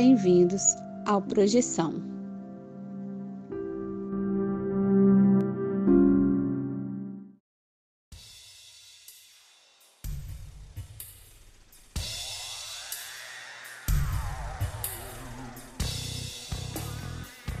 bem-vindos ao Projeção.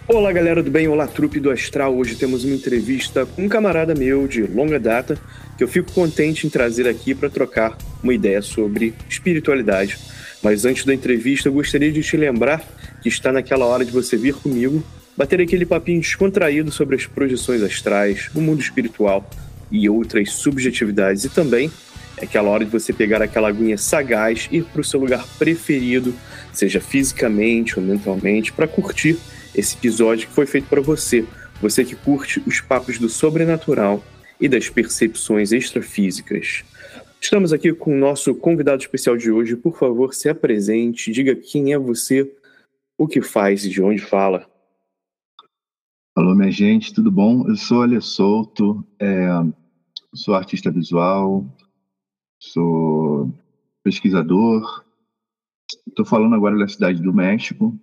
Olá, galera do bem, olá, trupe do Astral. Hoje temos uma entrevista com um camarada meu de longa data que eu fico contente em trazer aqui para trocar uma ideia sobre espiritualidade. Mas antes da entrevista, eu gostaria de te lembrar que está naquela hora de você vir comigo, bater aquele papinho descontraído sobre as projeções astrais, o mundo espiritual e outras subjetividades. E também é aquela hora de você pegar aquela aguinha sagaz e ir para o seu lugar preferido, seja fisicamente ou mentalmente, para curtir esse episódio que foi feito para você, você que curte os papos do sobrenatural e das percepções extrafísicas. Estamos aqui com o nosso convidado especial de hoje. Por favor, se apresente, diga quem é você, o que faz e de onde fala. Alô, minha gente, tudo bom? Eu sou Ale Souto, é, sou artista visual, sou pesquisador. Estou falando agora da cidade do México,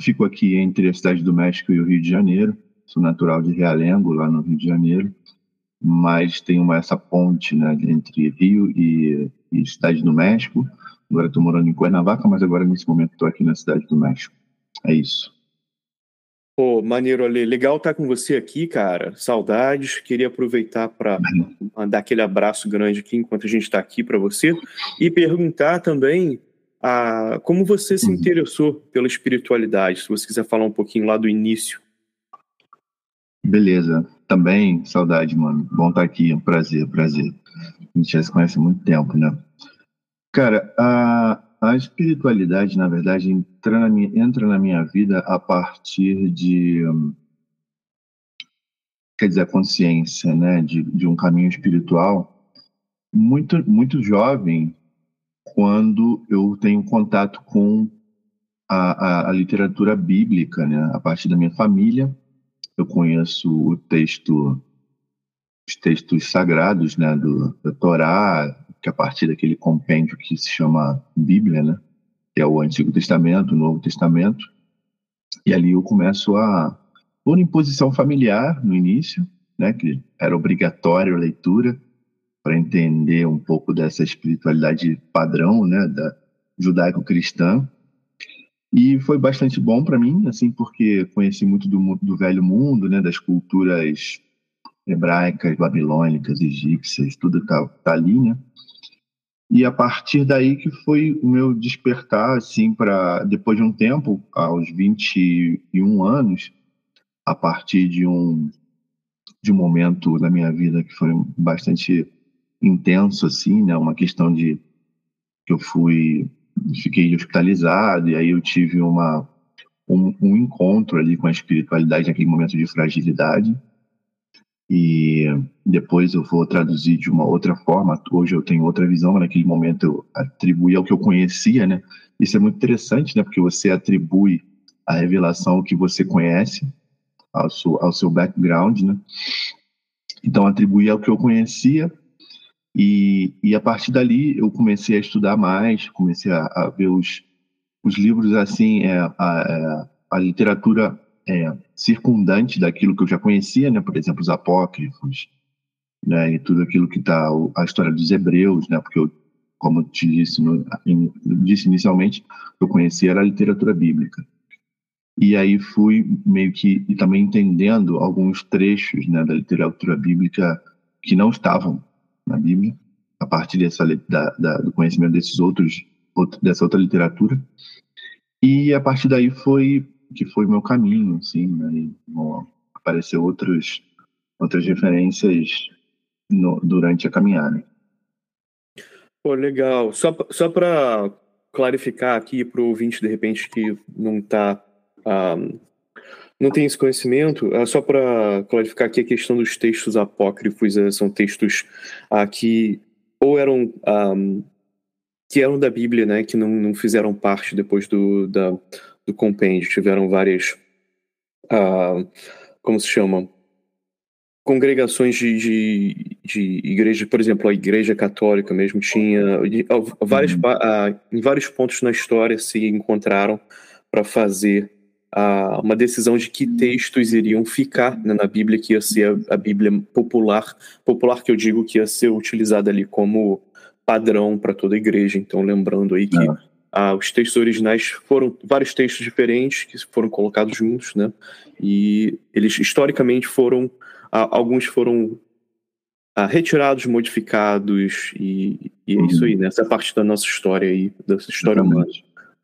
fico aqui entre a cidade do México e o Rio de Janeiro. Sou natural de Realengo, lá no Rio de Janeiro, mas tenho uma, essa ponte né, entre Rio e, e cidade do México. Agora estou morando em Cuernavaca, mas agora nesse momento estou aqui na cidade do México. É isso. Pô, maneiro, Ale. Legal estar com você aqui, cara. Saudades. Queria aproveitar para mandar aquele abraço grande aqui enquanto a gente está aqui para você e perguntar também a, como você se uhum. interessou pela espiritualidade, se você quiser falar um pouquinho lá do início. Beleza. Também, saudade, mano. Bom estar aqui, um prazer, prazer. A gente já se conhece há muito tempo, né? Cara, a, a espiritualidade, na verdade, entra na, minha, entra na minha vida a partir de. Quer dizer, a consciência, né? De, de um caminho espiritual. Muito, muito jovem, quando eu tenho contato com a, a, a, literatura bíblica, né? A partir da minha família, eu conheço o texto, os textos sagrados, né? Do, da Torá, que é a partir daquele compêndio que se chama Bíblia, né? Que é o Antigo Testamento, o Novo Testamento. E ali eu começo a por imposição familiar no início, né? Que era obrigatório a leitura para entender um pouco dessa espiritualidade padrão, né, da judaico-cristã. E foi bastante bom para mim, assim, porque conheci muito do, do velho mundo, né, das culturas hebraicas, babilônicas, egípcias, tudo tá, tá ali, né? E a partir daí que foi o meu despertar, assim, para depois de um tempo, aos 21 anos, a partir de um de um momento na minha vida que foi bastante intenso assim, né? Uma questão de que eu fui fiquei hospitalizado e aí eu tive uma um, um encontro ali com a espiritualidade naquele momento de fragilidade e depois eu vou traduzir de uma outra forma. Hoje eu tenho outra visão, mas naquele momento eu atribuí ao que eu conhecia, né? Isso é muito interessante, né? Porque você atribui a revelação que você conhece, ao seu, ao seu background, né? Então atribuí ao que eu conhecia e, e a partir dali eu comecei a estudar mais, comecei a, a ver os, os livros assim, é, a, é, a literatura é, circundante daquilo que eu já conhecia, né? Por exemplo, os apócrifos, né? E tudo aquilo que está a história dos hebreus, né? Porque eu, como eu te disse, no, in, disse inicialmente, eu conhecia era a literatura bíblica. E aí fui meio que também entendendo alguns trechos, né, da literatura bíblica que não estavam na Bíblia, a partir dessa, da, da, do conhecimento desses outros, outro, dessa outra literatura. E a partir daí foi que foi meu caminho, assim, né? Apareceu outros, outras referências no, durante a caminhada. Pô, legal. Só, só para clarificar aqui para o ouvinte, de repente, que não está um, ah, não tem esse conhecimento. É só para clarificar aqui a questão dos textos apócrifos, é, são textos ah, que ou eram um, ah, que eram da Bíblia, né, que não, não fizeram parte depois do, da, do compêndio, tiveram várias, ah, como se chamam, congregações de, de, de igreja, por exemplo, a igreja católica mesmo tinha vários, uhum. em vários pontos na história se encontraram para fazer a, uma decisão de que textos iriam ficar né, na Bíblia, que ia ser a, a, Bíblia popular, popular que eu digo que ia ser utilizada ali como padrão para toda a igreja. Então, lembrando aí que ah. os textos originais foram vários textos diferentes que foram colocados juntos, né? E eles historicamente foram, ah, alguns foram ah, retirados, modificados, e, e é isso aí, né? Essa é parte da nossa história aí, dessa história humana.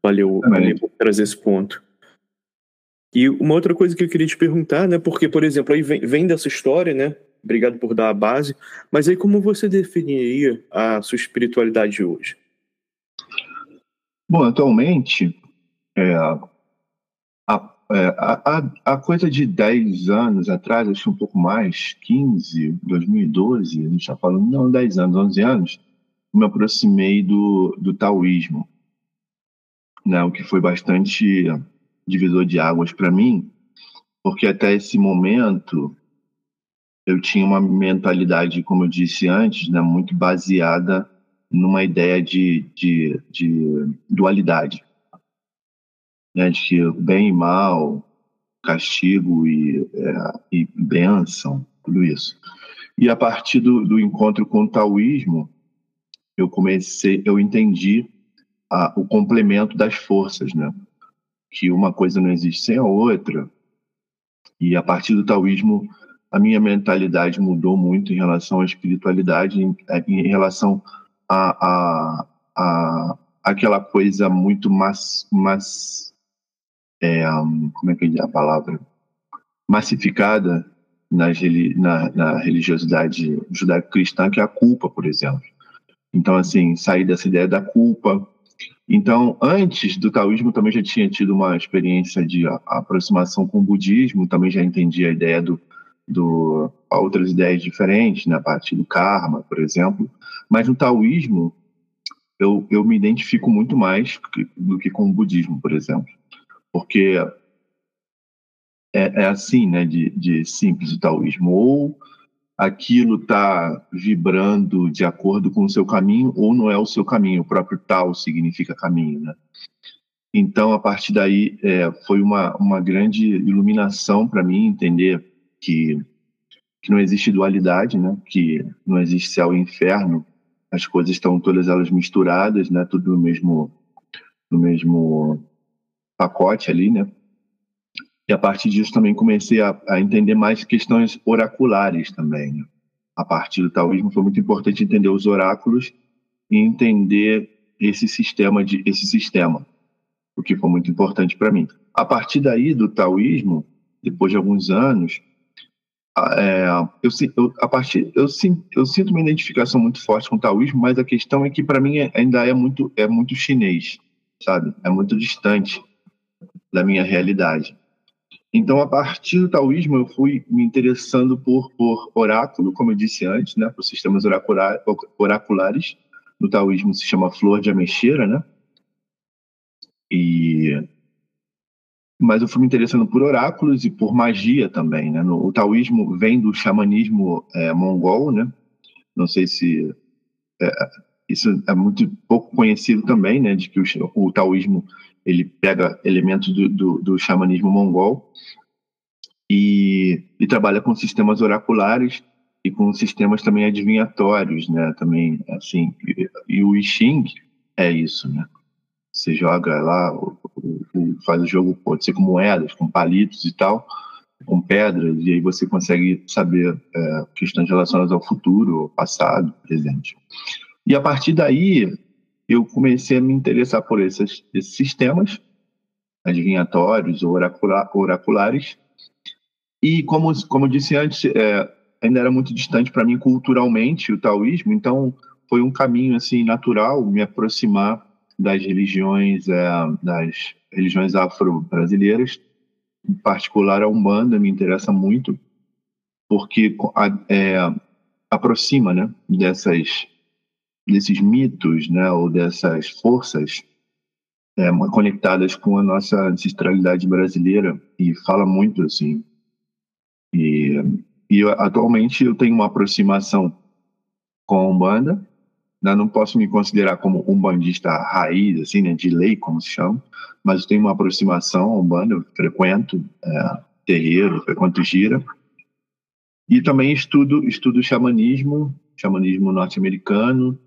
Valeu, valeu por trazer esse ponto. E uma outra coisa que eu queria te perguntar, né? Porque, por exemplo, aí vem, vem dessa história, né? Obrigado por dar a base. Mas aí como você definiria a sua espiritualidade hoje? Bom, atualmente, é, a, é, a, a, coisa de 10 anos atrás, acho que um pouco mais, 15, 2012, a gente está falando, não, 10 anos, 11 anos, me aproximei do, do taoísmo, né, o que foi bastante divisor de águas para mim, porque até esse momento eu tinha uma mentalidade, como eu disse antes, né, muito baseada numa ideia de, de, de dualidade, né, de que bem e mal, castigo e, é, e bênção, tudo isso. E a partir do, do encontro com o taoísmo, eu comecei, eu entendi a, o complemento das forças, né? Que uma coisa não existe sem a outra. E a partir do taoísmo, a minha mentalidade mudou muito em relação à espiritualidade, em, em relação a, a, a, aquela coisa muito mais, mais é, como é que é a palavra? Massificada nas, na, na religiosidade judaico-cristã, que é a culpa, por exemplo. Então, assim, sair dessa ideia da culpa, então, antes do taoísmo, também já tinha tido uma experiência de aproximação com o budismo, também já entendia a ideia do, do outras ideias diferentes, na né, parte do karma, por exemplo. Mas no taoísmo, eu, eu me identifico muito mais do que com o budismo, por exemplo. Porque é, é assim, né, de, de simples o taoísmo. Ou aquilo está vibrando de acordo com o seu caminho ou não é o seu caminho. O próprio tal significa caminho, né? Então, a partir daí, é, foi uma, uma grande iluminação para mim entender que, que não existe dualidade, né? Que não existe céu e inferno. As coisas estão todas elas misturadas, né? Tudo no mesmo, no mesmo pacote ali, né? E a partir disso também comecei a, a entender mais questões oraculares também. Né? A partir do taoísmo foi muito importante entender os oráculos e entender esse sistema de esse sistema, o que foi muito importante para mim. A partir daí do taoísmo, depois de alguns anos, é, eu, eu, a partir, eu, eu, sinto uma identificação muito forte com o taoísmo, mas a questão é que para mim é, ainda é muito é muito chinês, sabe? É muito distante da minha realidade. Então, a partir do taoísmo, eu fui me interessando por, por oráculo, como eu disse antes, né, por sistemas oracular, oraculares. No taoísmo se chama flor de ameixeira, né? E mas eu fui me interessando por oráculos e por magia também, né? O taoísmo vem do xamanismo é, mongol, né? Não sei se é, isso é muito pouco conhecido também, né? De que o, o taoísmo ele pega elementos do, do, do xamanismo mongol e, e, trabalha com sistemas oraculares e com sistemas também adivinhatórios, né? Também, assim, e, e o I Ching é isso, né? Você joga lá, faz o jogo, pode ser com moedas, com palitos e tal, com pedras, e aí você consegue saber é, questões relacionadas ao futuro, ao passado, presente. E a partir daí, eu comecei a me interessar por esses, esses sistemas adivinhatórios ou oracula, oraculares. E como, como eu disse antes, é, ainda era muito distante para mim culturalmente o taoísmo, então foi um caminho assim natural me aproximar das religiões é, das religiões afro-brasileiras, em particular a umbanda me interessa muito porque é, aproxima, né, dessas desses mitos, né, ou dessas forças é, conectadas com a nossa ancestralidade brasileira e fala muito assim. E, e atualmente eu tenho uma aproximação com a Umbanda. Eu não posso me considerar como um bandista raiz, assim, né, de lei, como se chama, mas eu tenho uma aproximação à Umbanda, eu frequento é, terreiro, frequento gira. E também estudo, estudo xamanismo, xamanismo norte-americano,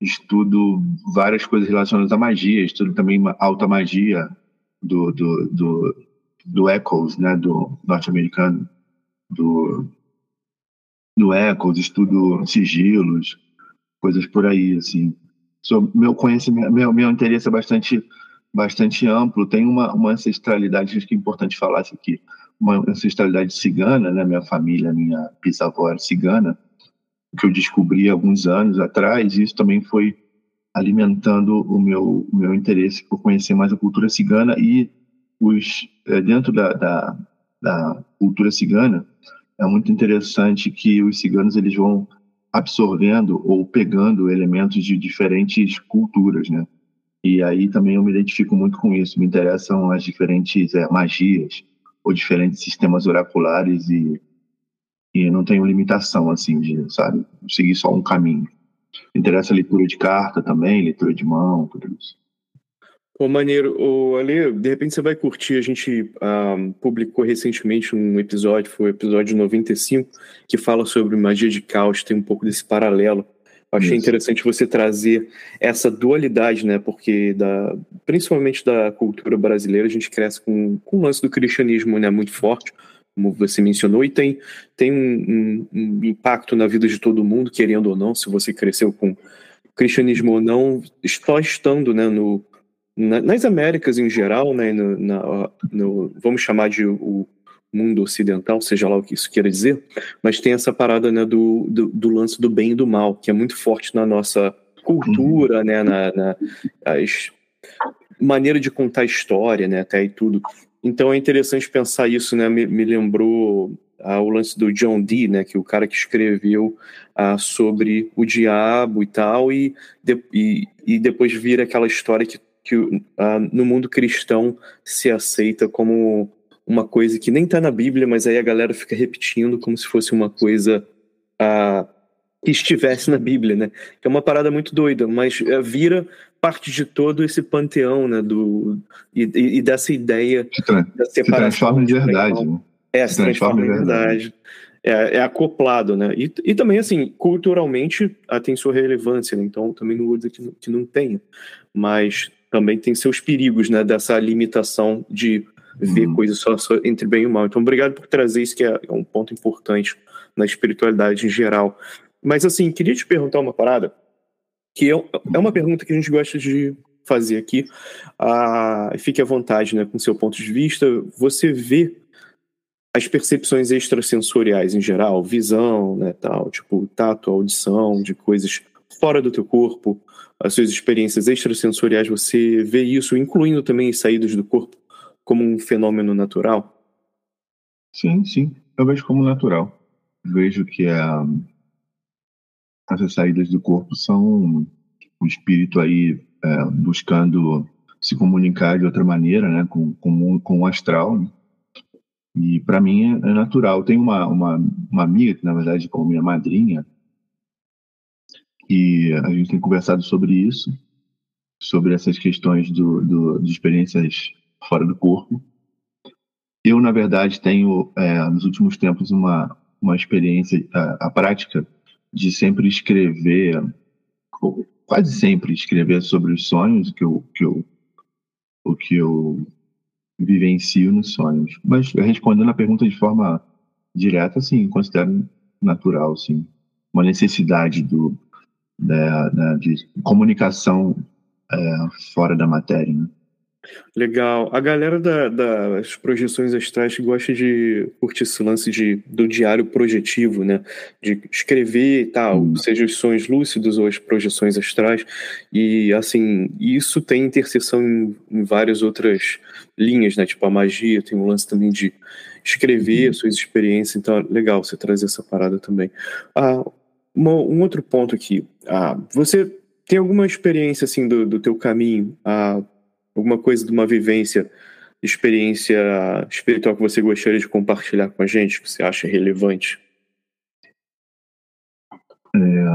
estudo várias coisas relacionadas à magia, estudo também alta magia do, do, do, do Eccles, né, do norte-americano, do, do Eccles, estudo sigilos, coisas por aí, assim. So, meu conhecimento, meu, meu interesse é bastante, bastante amplo. Tem uma, uma ancestralidade, acho que é importante falar isso aqui, uma ancestralidade cigana, né? Minha família, minha bisavó era cigana, que eu descobri alguns anos atrás, e isso também foi alimentando o meu, o meu interesse por conhecer mais a cultura cigana e os é, dentro da, da, da cultura cigana é muito interessante que os ciganos eles vão absorvendo ou pegando elementos de diferentes culturas, né? E aí também eu me identifico muito com isso. Me interessam as diferentes é, magias ou diferentes sistemas oraculares e, e não tenho limitação assim de, sabe, seguir só um caminho. Me interessa a leitura de carta também, leitura de mão, tudo isso. Pô, maneiro. Ô, Ale, de repente você vai curtir. A gente uh, publicou recentemente um episódio, foi o episódio 95, que fala sobre magia de caos, tem um pouco desse paralelo. Eu achei Isso. interessante você trazer essa dualidade, né? Porque da, principalmente da cultura brasileira, a gente cresce com, com o lance do cristianismo né, muito forte, como você mencionou, e tem, tem um, um, um impacto na vida de todo mundo, querendo ou não, se você cresceu com cristianismo ou não, só estando né, no, na, nas Américas em geral, né, no, na, no, vamos chamar de o mundo ocidental, seja lá o que isso queira dizer, mas tem essa parada né, do, do, do lance do bem e do mal, que é muito forte na nossa cultura, né, na, na as, maneira de contar história, né, até e tudo. Então é interessante pensar isso, né, me, me lembrou ah, o lance do John Dee, né, que o cara que escreveu ah, sobre o diabo e tal, e, de, e, e depois vira aquela história que que uh, no mundo cristão se aceita como uma coisa que nem está na Bíblia, mas aí a galera fica repetindo como se fosse uma coisa uh, que estivesse na Bíblia, né? Que é uma parada muito doida, mas uh, vira parte de todo esse panteão, né? Do, e, e dessa ideia da separação. Se transforma em verdade, né? É, se, se transforma, em verdade. verdade. É, é, acoplado, né? E, e também, assim, culturalmente tem sua relevância, né? Então, também não vou dizer que não, que não tenha, mas também tem seus perigos, né, dessa limitação de ver uhum. coisas só, só, entre bem e mal. Então, obrigado por trazer isso, que é, é um ponto importante na espiritualidade em geral. Mas, assim, queria te perguntar uma parada, que é, é uma pergunta que a gente gosta de fazer aqui. Ah, fique à vontade, né, com seu ponto de vista. Você vê as percepções extrasensoriais em geral, visão, né, tal, tipo tato, audição, de coisas fora do teu corpo, as suas experiências extrasensoriais, você vê isso, incluindo também as saídas do corpo, como um fenômeno natural? Sim, sim. Eu vejo como natural. Vejo que a, essas saídas do corpo são o espírito aí é, buscando se comunicar de outra maneira, né, com, com, com o astral. Né? E para mim é, é natural. Tem uma, uma, uma amiga que, na verdade, como minha madrinha, e a gente tem conversado sobre isso, sobre essas questões do, do, de experiências fora do corpo. Eu, na verdade, tenho, é, nos últimos tempos, uma, uma experiência, a, a prática de sempre escrever, quase sempre escrever sobre os sonhos que eu, que eu, o que eu vivencio nos sonhos. Mas respondendo a pergunta de forma direta, sim, considero natural, sim. Uma necessidade do, da, da de comunicação é, fora da matéria. Né? Legal. A galera da, das projeções astrais gosta de curtir esse lance de, do diário projetivo, né? De escrever e tal, hum. seja os sonhos lúcidos ou as projeções astrais. E, assim, isso tem interseção em, em várias outras linhas, né? Tipo a magia, tem um lance também de escrever hum. suas experiências. Então, legal você trazer essa parada também. Ah, uma, um outro ponto aqui. Ah, você tem alguma experiência assim do, do teu caminho, ah, alguma coisa de uma vivência, experiência espiritual que você gostaria de compartilhar com a gente, que você acha relevante? É,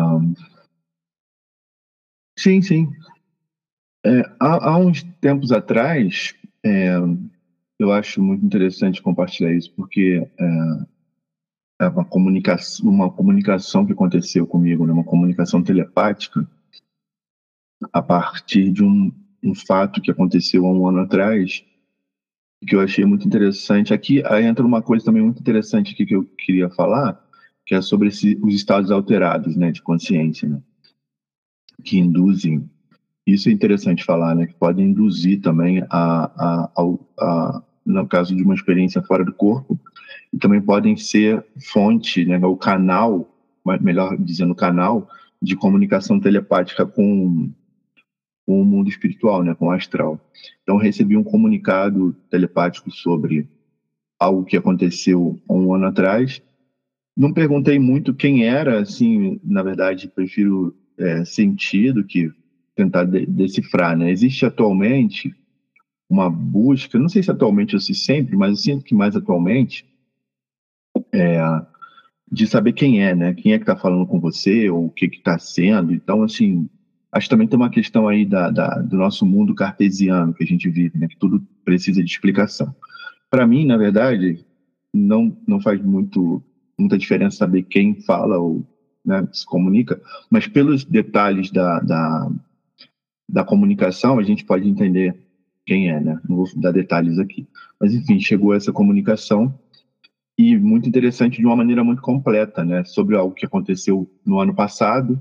Sim, sim. É, há, há, uns tempos atrás, é, eu acho muito interessante compartilhar isso, porque é, é uma, comunicação, uma comunicação que aconteceu comigo, né, uma comunicação telepática, a partir de um, um fato que aconteceu há um ano atrás, que eu achei muito interessante. Aqui entra uma coisa também muito interessante aqui que eu queria falar, que é sobre esse, os estados alterados né, de consciência, né, que induzem. Isso é interessante falar, né, que podem induzir também a, a, a, a, no caso de uma experiência fora do corpo, e também podem ser fonte, né, o canal, melhor dizendo, canal de comunicação telepática com com o mundo espiritual, né, com o astral. Então recebi um comunicado telepático sobre algo que aconteceu um ano atrás. Não perguntei muito quem era, assim, na verdade prefiro é, sentir do que tentar de decifrar, né? Existe atualmente uma busca, não sei se atualmente ou se sempre, mas eu sinto que mais atualmente é, de saber quem é, né? Quem é que está falando com você ou o que está sendo. Então, assim, Acho também tem uma questão aí da, da, do nosso mundo cartesiano que a gente vive, né? que tudo precisa de explicação. Para mim, na verdade, não, não faz muito, muita diferença saber quem fala ou né, se comunica, mas pelos detalhes da, da, da comunicação, a gente pode entender quem é, né? Não vou dar detalhes aqui. Mas, enfim, chegou essa comunicação e muito interessante de uma maneira muito completa, né? Sobre algo que aconteceu no ano passado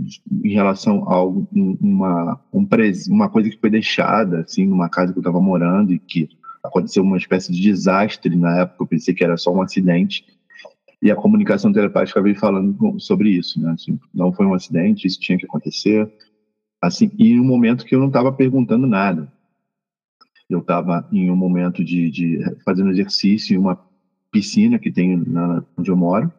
em relação a uma, um, uma coisa que foi deixada, assim, numa casa que eu estava morando e que aconteceu uma espécie de desastre na época, eu pensei que era só um acidente, e a comunicação telepática veio falando sobre isso, né, assim, não foi um acidente, isso tinha que acontecer, assim, e em um momento que eu não estava perguntando nada, eu estava em um momento de, de fazendo exercício em uma piscina que tem na, onde eu moro,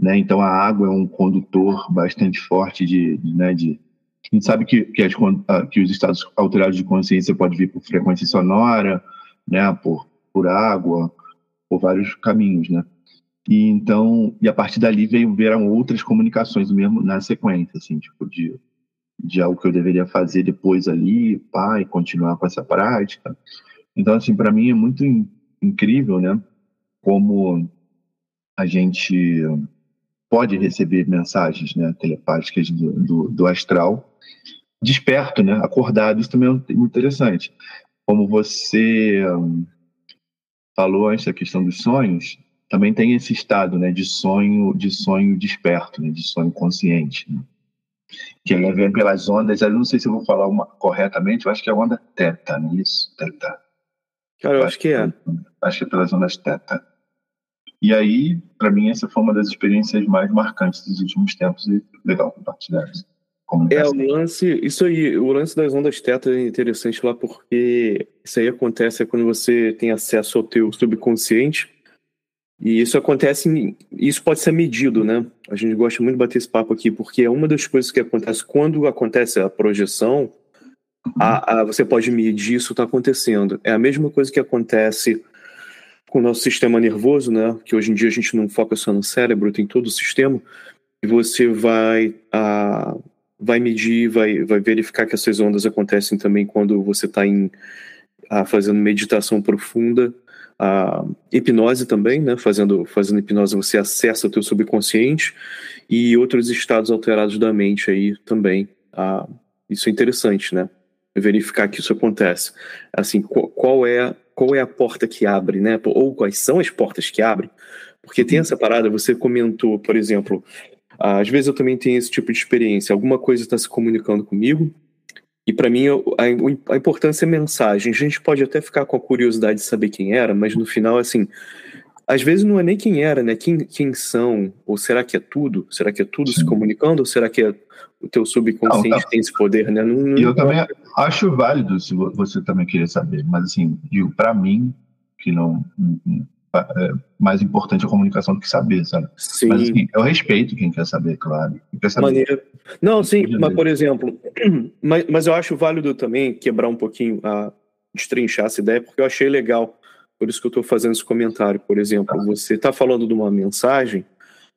né? Então a água é um condutor bastante forte de, né, de a gente sabe que, que, as, que os estados alterados de consciência pode vir por frequência sonora, né, por, por água, por vários caminhos, né? E então, e a partir dali veio vieram outras comunicações mesmo na sequência, assim, tipo de de algo que eu deveria fazer depois ali, e continuar com essa prática. Então, assim, para mim é muito in, incrível, né? Como a gente pode receber mensagens né, telepáticas do, do, do, astral desperto, né, acordado. Isso também é muito interessante. Como você um, falou antes da questão dos sonhos, também tem esse estado né, de sonho de sonho desperto, né, de sonho consciente. Né? Que ele vem pelas ondas, eu não sei se eu vou falar uma, corretamente, eu acho que é a onda teta, não é isso? Teta. Cara, eu acho, acho que é. Acho que é pelas ondas teta. E aí, para mim, essa foi uma das experiências mais marcantes dos últimos tempos e legal compartilhar isso. É, o lance, isso aí, o lance das ondas teta é interessante lá porque isso aí acontece quando você tem acesso ao teu subconsciente e isso acontece, isso pode ser medido, né? A gente gosta muito de bater esse papo aqui porque é uma das coisas que acontece quando acontece a projeção, a, a você pode medir isso está acontecendo. É a mesma coisa que acontece com o nosso sistema nervoso, né? Que hoje em dia a gente não foca só no cérebro, tem todo o sistema. E você vai a, vai medir, vai, vai verificar que essas ondas acontecem também quando você está em a, fazendo meditação profunda, a hipnose também, né? Fazendo fazendo hipnose você acessa o teu subconsciente e outros estados alterados da mente aí também. a isso é interessante, né? Verificar que isso acontece. Assim, qual, qual é qual é a porta que abre, né? Ou quais são as portas que abrem. Porque tem uhum. essa parada, você comentou, por exemplo, às vezes eu também tenho esse tipo de experiência, alguma coisa está se comunicando comigo, e para mim a, a, importância é mensagem. A gente pode até ficar com a curiosidade de saber quem era, mas no final, assim, às vezes não é nem quem era, né? Quem, quem são? Ou será que é tudo? Será que é tudo Sim. se comunicando? Ou será que é o teu subconsciente não, tem esse poder, né? Não, não eu também acho válido se você também querer saber, mas assim, digo, para mim, que não é mais importante a comunicação do que saber, sabe? Sim. Mas assim, eu respeito quem quer saber, claro. Quer saber. Maneira. Não, sim, mas por exemplo, mas, mas eu acho válido também quebrar um pouquinho a destrinchar essa ideia, porque eu achei legal. Por isso que eu estou fazendo esse comentário, por exemplo, tá. você está falando de uma mensagem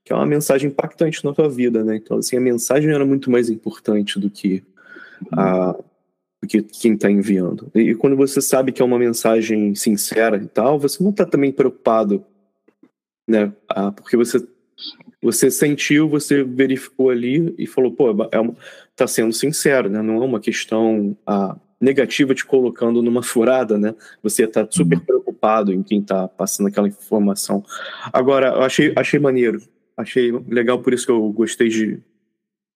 que é uma mensagem impactante na tua vida, né? Então, assim, a mensagem era muito mais importante do que a do que quem está enviando. E quando você sabe que é uma mensagem sincera e tal, você não está também preocupado, né? Ah, porque você você sentiu, você verificou ali e falou, pô, é uma, tá sendo sincero, né? Não é uma questão ah, negativa te colocando numa furada, né? Você está super uhum. Preocupado em quem está passando aquela informação. Agora, eu achei, achei maneiro achei legal, por isso que eu gostei de.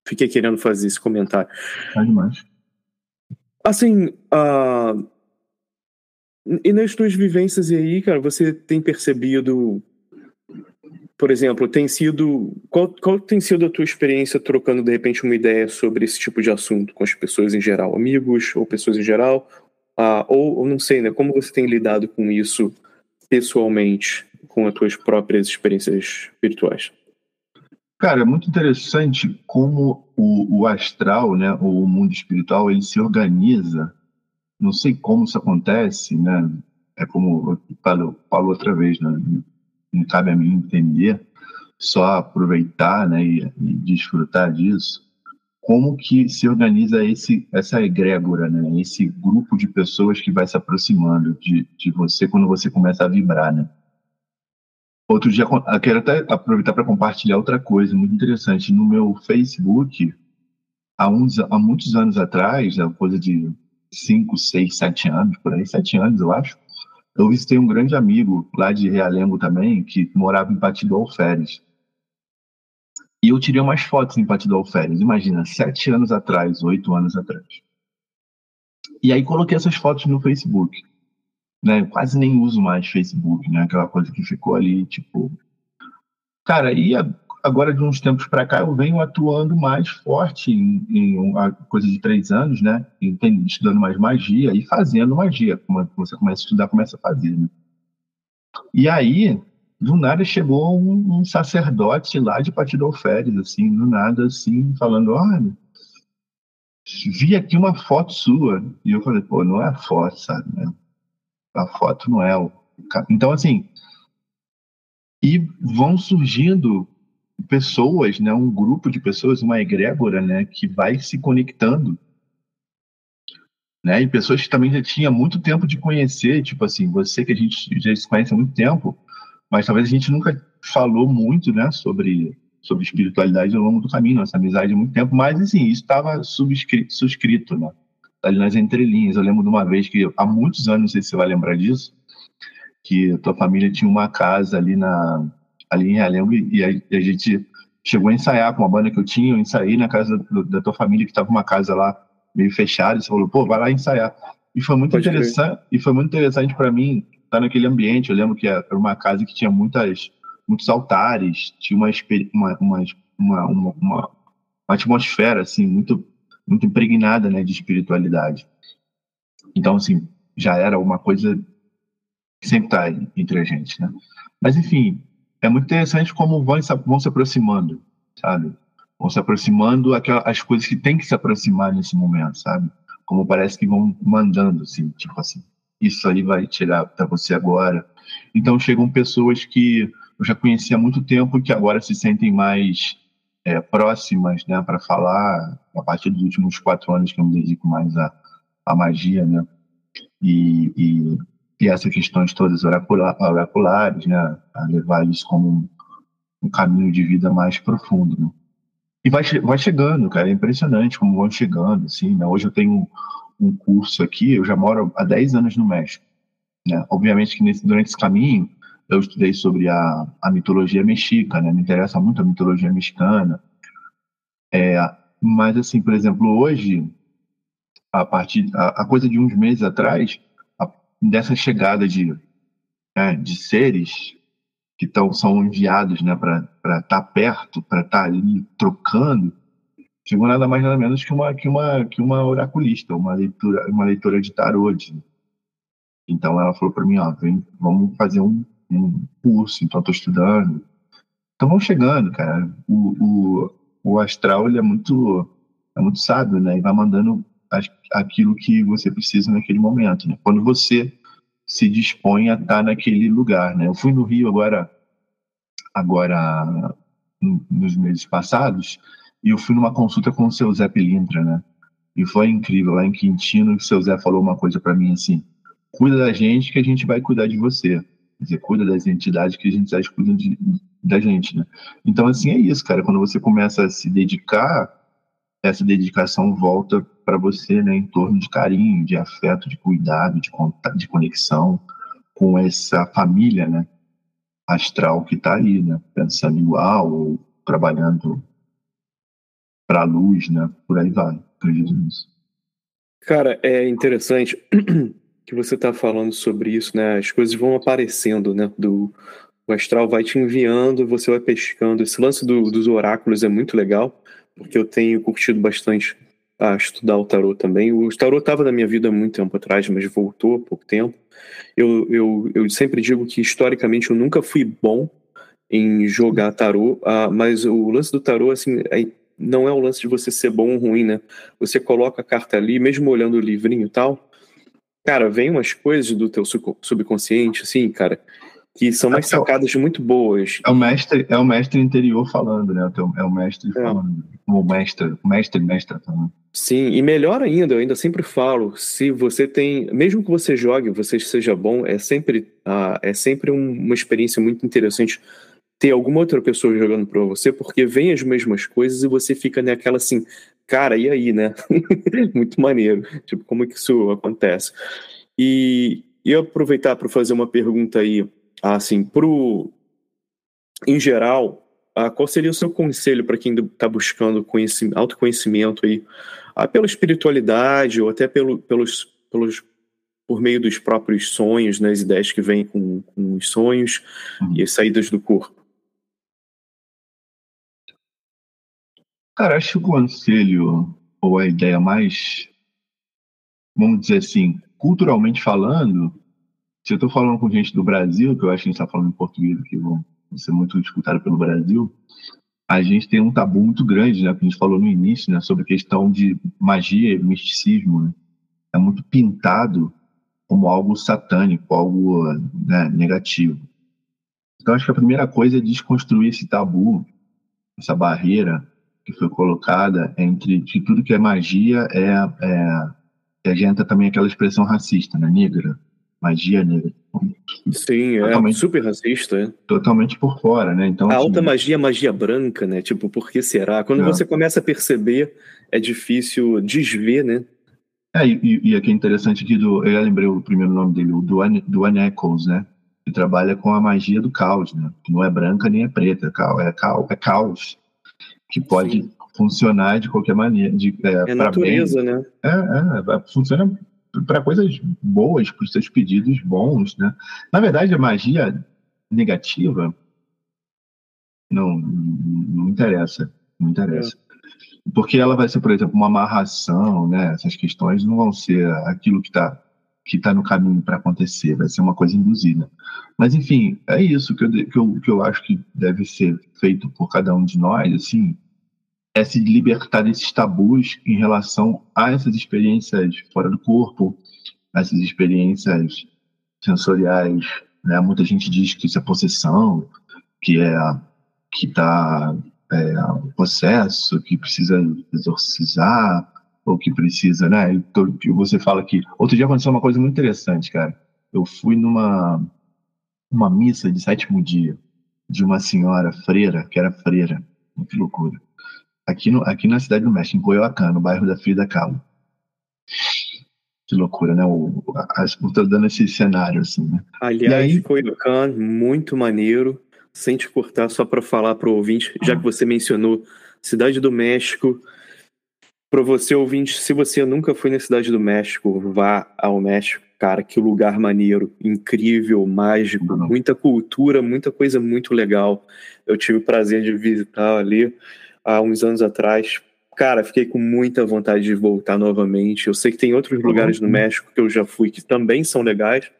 Fiquei querendo fazer esse comentário. É demais. Assim, uh, e nas tuas vivências aí, cara, você tem percebido, por exemplo, tem sido. Qual, qual tem sido a tua experiência trocando, de repente, uma ideia sobre esse tipo de assunto com as pessoas em geral? Amigos ou pessoas em geral? Uh, ou, ou não sei, né? Como você tem lidado com isso pessoalmente, com as tuas próprias experiências espirituais? Cara, é muito interessante como o, o astral, né, o mundo espiritual, ele se organiza. Não sei como isso acontece, né? É como eu falo, falo outra vez, né? Não cabe a mim entender, só aproveitar, né, e, e desfrutar disso. Como que se organiza esse essa egrégora, né? Esse grupo de pessoas que vai se aproximando de, de você quando você começa a vibrar, né? Outro dia, quero até aproveitar para compartilhar outra coisa muito interessante. No meu Facebook, há, uns, há muitos anos atrás, coisa de 5, 6, 7 anos, por aí, 7 anos, eu acho, eu visitei um grande amigo lá de Realengo também, que morava em Patido Alferes. E eu tirei umas fotos em Patido Alferes, imagina, 7 anos atrás, 8 anos atrás. E aí coloquei essas fotos no Facebook né? Eu quase nem uso mais Facebook, né? Aquela coisa que ficou ali, tipo. Cara, e agora de uns tempos para cá eu venho atuando mais forte em, em coisa de três anos, né? Estudando mais magia e fazendo magia. Como você começa a estudar, começa a fazer, né? E aí, do nada chegou um, um sacerdote lá de Partido Alferes, assim, do nada, assim, falando, olha, vi aqui uma foto sua. E eu falei, pô, não é a foto, sabe? Né? a foto não é o. Então, assim. E vão surgindo pessoas, né, um grupo de pessoas, uma egrégora, né, que vai se conectando, né, e pessoas que também já tinha muito tempo de conhecer, tipo assim, você que a gente já se conhece há muito tempo, mas talvez a gente nunca falou muito, né, sobre sobre espiritualidade ao longo do caminho, nossa amizade há muito tempo, mas assim, isso estava subscrito, né, ali nas entrelinhas. Eu lembro de uma vez que, há muitos anos, não sei se você vai lembrar disso, que a tua família tinha uma casa ali, na, ali em Realengo e a, e a gente chegou a ensaiar com uma banda que eu tinha, eu ensaiei na casa do, da tua família, que estava uma casa lá meio fechada, e você falou, pô, vai lá ensaiar. E foi muito Pode interessante, e foi muito interessante para mim estar naquele ambiente. Eu lembro que era uma casa que tinha muitas, muitos altares, tinha uma, uma, uma, uma, uma, atmosfera assim muito muito impregnada né, de espiritualidade. Então, assim, já era uma coisa que sempre está entre a gente, né? Mas, enfim, é muito interessante como vão, vão se aproximando, sabe? Vão se aproximando aquelas, as coisas que tem que se aproximar nesse momento, sabe? Como parece que vão mandando, assim, tipo assim, isso aí vai tirar para você agora. Então, chegam pessoas que eu já conheci há muito tempo que agora se sentem mais é, próximas, né, para falar a partir dos últimos quatro anos que eu me dedico mais à, à magia, né, e, e, e essas questões todas oracula, oraculares, né, a levar isso como um, um caminho de vida mais profundo. Né. E vai, vai chegando, cara, é impressionante como vão chegando, assim, né, hoje eu tenho um, curso aqui, eu já moro há 10 anos no México, né, obviamente que nesse, durante esse caminho eu estudei sobre a, a mitologia mexicana, né? me interessa muito a mitologia mexicana. É, mas, assim, por exemplo, hoje, a partir a, a coisa de uns meses atrás, a, dessa chegada de, né, de seres que tão, são enviados né, para estar tá perto, para estar tá ali trocando, chegou nada mais nada menos que uma, que uma, que uma oraculista, uma leitura, uma leitora de tarot. Então ela falou para mim, ó, vem, vamos fazer um um curso, então estou estudando. Então vão chegando, cara. O, o, o astral ele é muito é muito sábio, né? E vai mandando aquilo que você precisa naquele momento, né? Quando você se dispõe a estar naquele lugar, né? Eu fui no Rio agora agora nos meses passados e eu fui numa consulta com o seu Zé Pilintra, né? E foi incrível, lá em Quintino, o seu Zé falou uma coisa para mim assim: cuida da gente que a gente vai cuidar de você. Quer dizer, cuida das entidades que a gente já cuida de, da gente, né? Então, assim, é isso, cara. Quando você começa a se dedicar, essa dedicação volta para você, né, em torno de carinho, de afeto, de cuidado, de, de conexão com essa família, né, astral que está aí, né, pensando igual ou trabalhando para a luz, né, por aí vai. Acredito nisso. Cara, é interessante que você está falando sobre isso, né? As coisas vão aparecendo, né? Do, o astral vai te enviando, você vai pescando. Esse lance do, dos oráculos é muito legal, porque eu tenho curtido bastante a estudar o tarô também. O tarô estava na minha vida há muito tempo atrás, mas voltou há pouco tempo. Eu, eu, eu sempre digo que historicamente eu nunca fui bom em jogar tarô, uh, mas o lance do tarô, assim, é, não é o lance de você ser bom ou ruim, né? Você coloca a carta ali, mesmo olhando o livrinho e tal, cara, vem umas coisas do teu subconsciente, assim, cara, que são mais é sacadas muito boas. É o mestre, é o mestre interior falando, né? É o mestre é. falando. O mestre, mestre, mestre falando. Sim, e melhor ainda, eu ainda sempre falo, se você tem, mesmo que você jogue, você seja bom, é sempre, uh, é sempre um, uma experiência muito interessante ter alguma outra pessoa jogando para você, porque vem as mesmas coisas e você fica naquela assim, cara, e aí, né? muito maneiro. Tipo, como é que isso acontece? E, e aproveitar para fazer uma pergunta aí assim, pro em geral, ah, qual seria o seu conselho para quem está buscando autoconhecimento aí, ah, pela espiritualidade ou até pelo, pelos, pelos por meio dos próprios sonhos, né, as ideias que vêm com, com os sonhos uhum. e as saídas do corpo? Cara, acho que o conselho ou a ideia mais, vamos dizer assim, culturalmente falando, se eu estou falando com gente do Brasil, que eu acho que a gente está falando em português aqui, vão ser muito escutado pelo Brasil, a gente tem um tabu muito grande, né, que a gente falou no início, né, sobre a questão de magia e misticismo. Né? É muito pintado como algo satânico, algo né, negativo. Então, acho que a primeira coisa é desconstruir esse tabu, essa barreira que foi colocada entre que tudo que é magia é, é, é entra também aquela expressão racista, né, negra magia negra. Sim, é super racista. É. Totalmente por fora, né? Então, a assim, alta magia é magia branca, né? Tipo, por que será? Quando é. você começa a perceber, é difícil desver, né? É, e, e aqui é interessante que do, eu lembrei o primeiro nome dele, o Duane, Duane Eccles, né? Que trabalha com a magia do caos, né? Que não é branca nem é preta, é, é caos. Que pode Sim. funcionar de qualquer maneira. De, é, é natureza, bem. né? É, é, funciona para coisas boas, para os seus pedidos bons, né? Na verdade, a magia negativa não, não interessa, não interessa. É. Porque ela vai ser, por exemplo, uma amarração, né? Essas questões não vão ser aquilo que está que tá no caminho para acontecer, vai ser uma coisa induzida. Mas, enfim, é isso que eu, que, eu, que eu acho que deve ser feito por cada um de nós, assim, é se libertar desses tabus em relação a essas experiências fora do corpo, essas experiências sensoriais. Né? Muita gente diz que isso é possessão, que é que está é, um processo, que precisa exorcizar, ou que precisa, né? Você fala que. Outro dia aconteceu uma coisa muito interessante, cara. Eu fui numa uma missa de sétimo dia de uma senhora freira, que era freira. Que loucura aqui, no, aqui na cidade do México, em Coyoacán, no bairro da Frida Kahlo. Que loucura, né? O, estou dando esse cenário, assim, né? Aliás, aí... Coyoacán, muito maneiro. Sem te cortar, só para falar para o ouvinte, já que você mencionou Cidade do México, para você ouvinte, se você nunca foi na Cidade do México, vá ao México, cara, que lugar maneiro, incrível, mágico, Não. muita cultura, muita coisa muito legal. Eu tive o prazer de visitar ali há uns anos atrás. Cara, fiquei com muita vontade de voltar novamente. Eu sei que tem outros lugares no México que eu já fui que também são legais,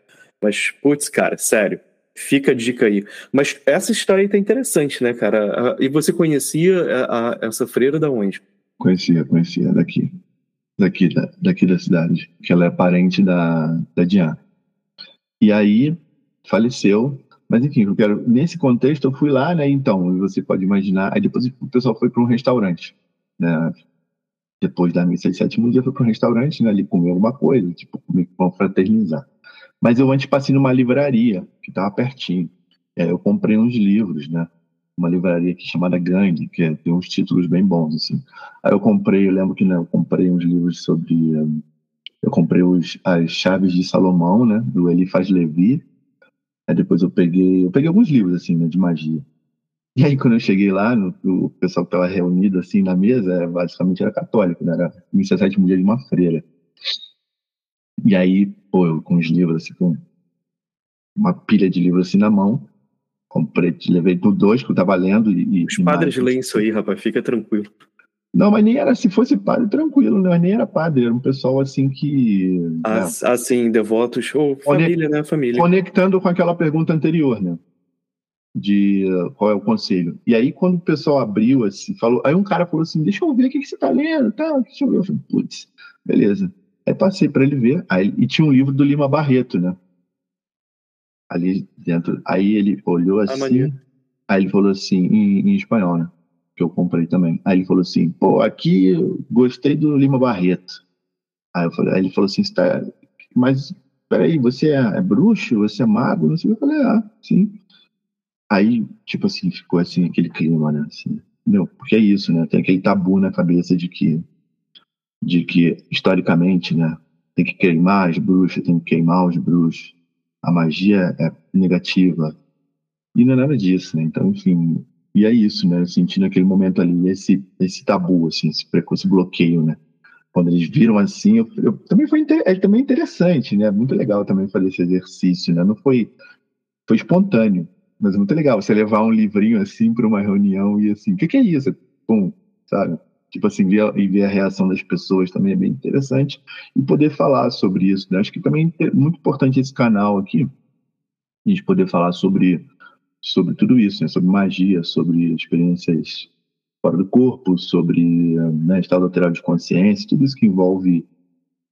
mas, putz, cara, sério, fica a dica aí. Mas essa história aí tá interessante, né, cara? E você conhecia a, a, essa freira da onde? Conhecia, conhecia, daqui. Daqui da, daqui da cidade. Que ela é parente da, da Diana. E aí, faleceu. Mas enfim, eu quero, nesse contexto eu fui lá, né? Então, você pode imaginar. Aí depois o pessoal foi para um restaurante, né? Depois da missa de sétimo dia, foi para um restaurante, né? Ali comer alguma coisa, tipo, comer, confraternizar. Mas eu antes passei numa livraria, que estava pertinho. É, eu comprei uns livros, né? Uma livraria aqui chamada Gandhi, que é, tem uns títulos bem bons, assim. Aí eu comprei, eu lembro que né, eu comprei uns livros sobre. Eu comprei os, as Chaves de Salomão, né? Do Elifaz Levi. Aí depois eu peguei. Eu peguei alguns livros, assim, né? De magia. E aí, quando eu cheguei lá, no, o pessoal que estava reunido, assim, na mesa, basicamente era católico, né? Era missa sétimo dia de uma freira. E aí, pô, eu com os livros, assim, com uma pilha de livros assim na mão. Comprei, levei por dois que eu tava lendo. E, Os padres leem isso aí, rapaz, fica tranquilo. Não, mas nem era, se fosse padre, tranquilo, né? nem era padre, era um pessoal assim que. As, né? Assim, devotos, ou família, né? Família. Conectando com aquela pergunta anterior, né? De uh, qual é o conselho. E aí, quando o pessoal abriu, assim, falou. Aí um cara falou assim: Deixa eu ver o que, que você tá lendo, tá? Deixa eu ver. Eu falei, putz, beleza. Aí passei para ele ver, aí, e tinha um livro do Lima Barreto, né? Ali dentro. Aí ele olhou ah, assim, ah, aí ele falou assim, em, em, espanhol, né? Que eu comprei também. Aí ele falou assim, pô, aqui gostei do Lima Barreto. Aí, eu falei, aí ele falou assim, tá, mas peraí, você é, é, bruxo? Você é mago? Não sei. Eu falei, ah, sim. Aí, tipo assim, ficou assim, aquele clima, né? Assim, meu, porque é isso, né? Tem aquele tabu na cabeça de que de que, historicamente, né, tem que queimar as bruxas, tem que queimar os bruxos, a magia é negativa. E não é nada disso, né? Então, enfim, e é isso, né? Eu senti naquele momento ali esse, esse tabu, assim, esse, esse bloqueio, né? Quando eles viram assim, eu, eu também foi é também interessante, né? Muito legal também fazer esse exercício, né? Não foi, foi espontâneo, mas é muito legal você levar um livrinho assim para uma reunião e assim, o que, que é isso? Pum, sabe? Tipo assim, ver, e ver a reação das pessoas também é bem interessante e poder falar sobre isso. Né? Acho que também é muito importante esse canal aqui, a gente poder falar sobre, sobre tudo isso, né? sobre magia, sobre experiências fora do corpo, sobre né, estado lateral de consciência, tudo isso que envolve,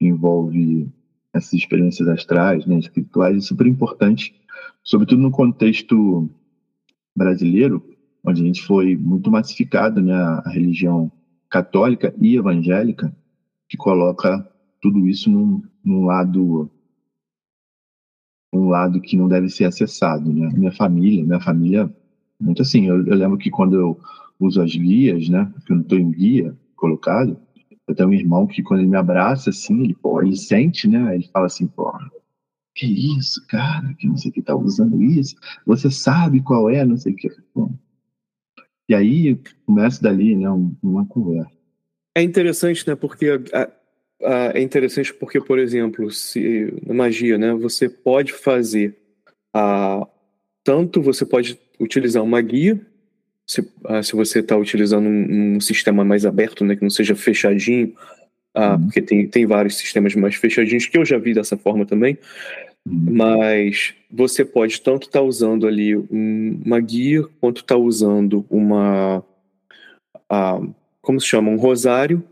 envolve essas experiências astrais, né, espirituais, é super importante, sobretudo no contexto brasileiro, onde a gente foi muito massificado, né, a religião católica e evangélica que coloca tudo isso num, num lado um lado que não deve ser acessado, né? Minha família, minha família, muito assim. Eu, eu lembro que quando eu uso as guias, né? Que eu não estou em guia colocado, eu tenho um irmão que quando ele me abraça, assim, ele, pô, ele sente, né? Ele fala assim, pô, que isso, cara, que não sei o que tá usando isso. Você sabe qual é, não sei o que. Pô, e aí começa dali, né, uma conversa. É interessante, né, porque a, a, é interessante porque, por exemplo, se na magia, né, você pode fazer a tanto você pode utilizar uma guia se, se você está utilizando um, um, sistema mais aberto, né, que não seja fechadinho, ah, uhum. porque tem, tem vários sistemas mais fechadinhos que eu já vi dessa forma também. Mas você pode tanto estar tá usando ali um, uma guia, quanto estar tá usando uma. como se chama? Um rosário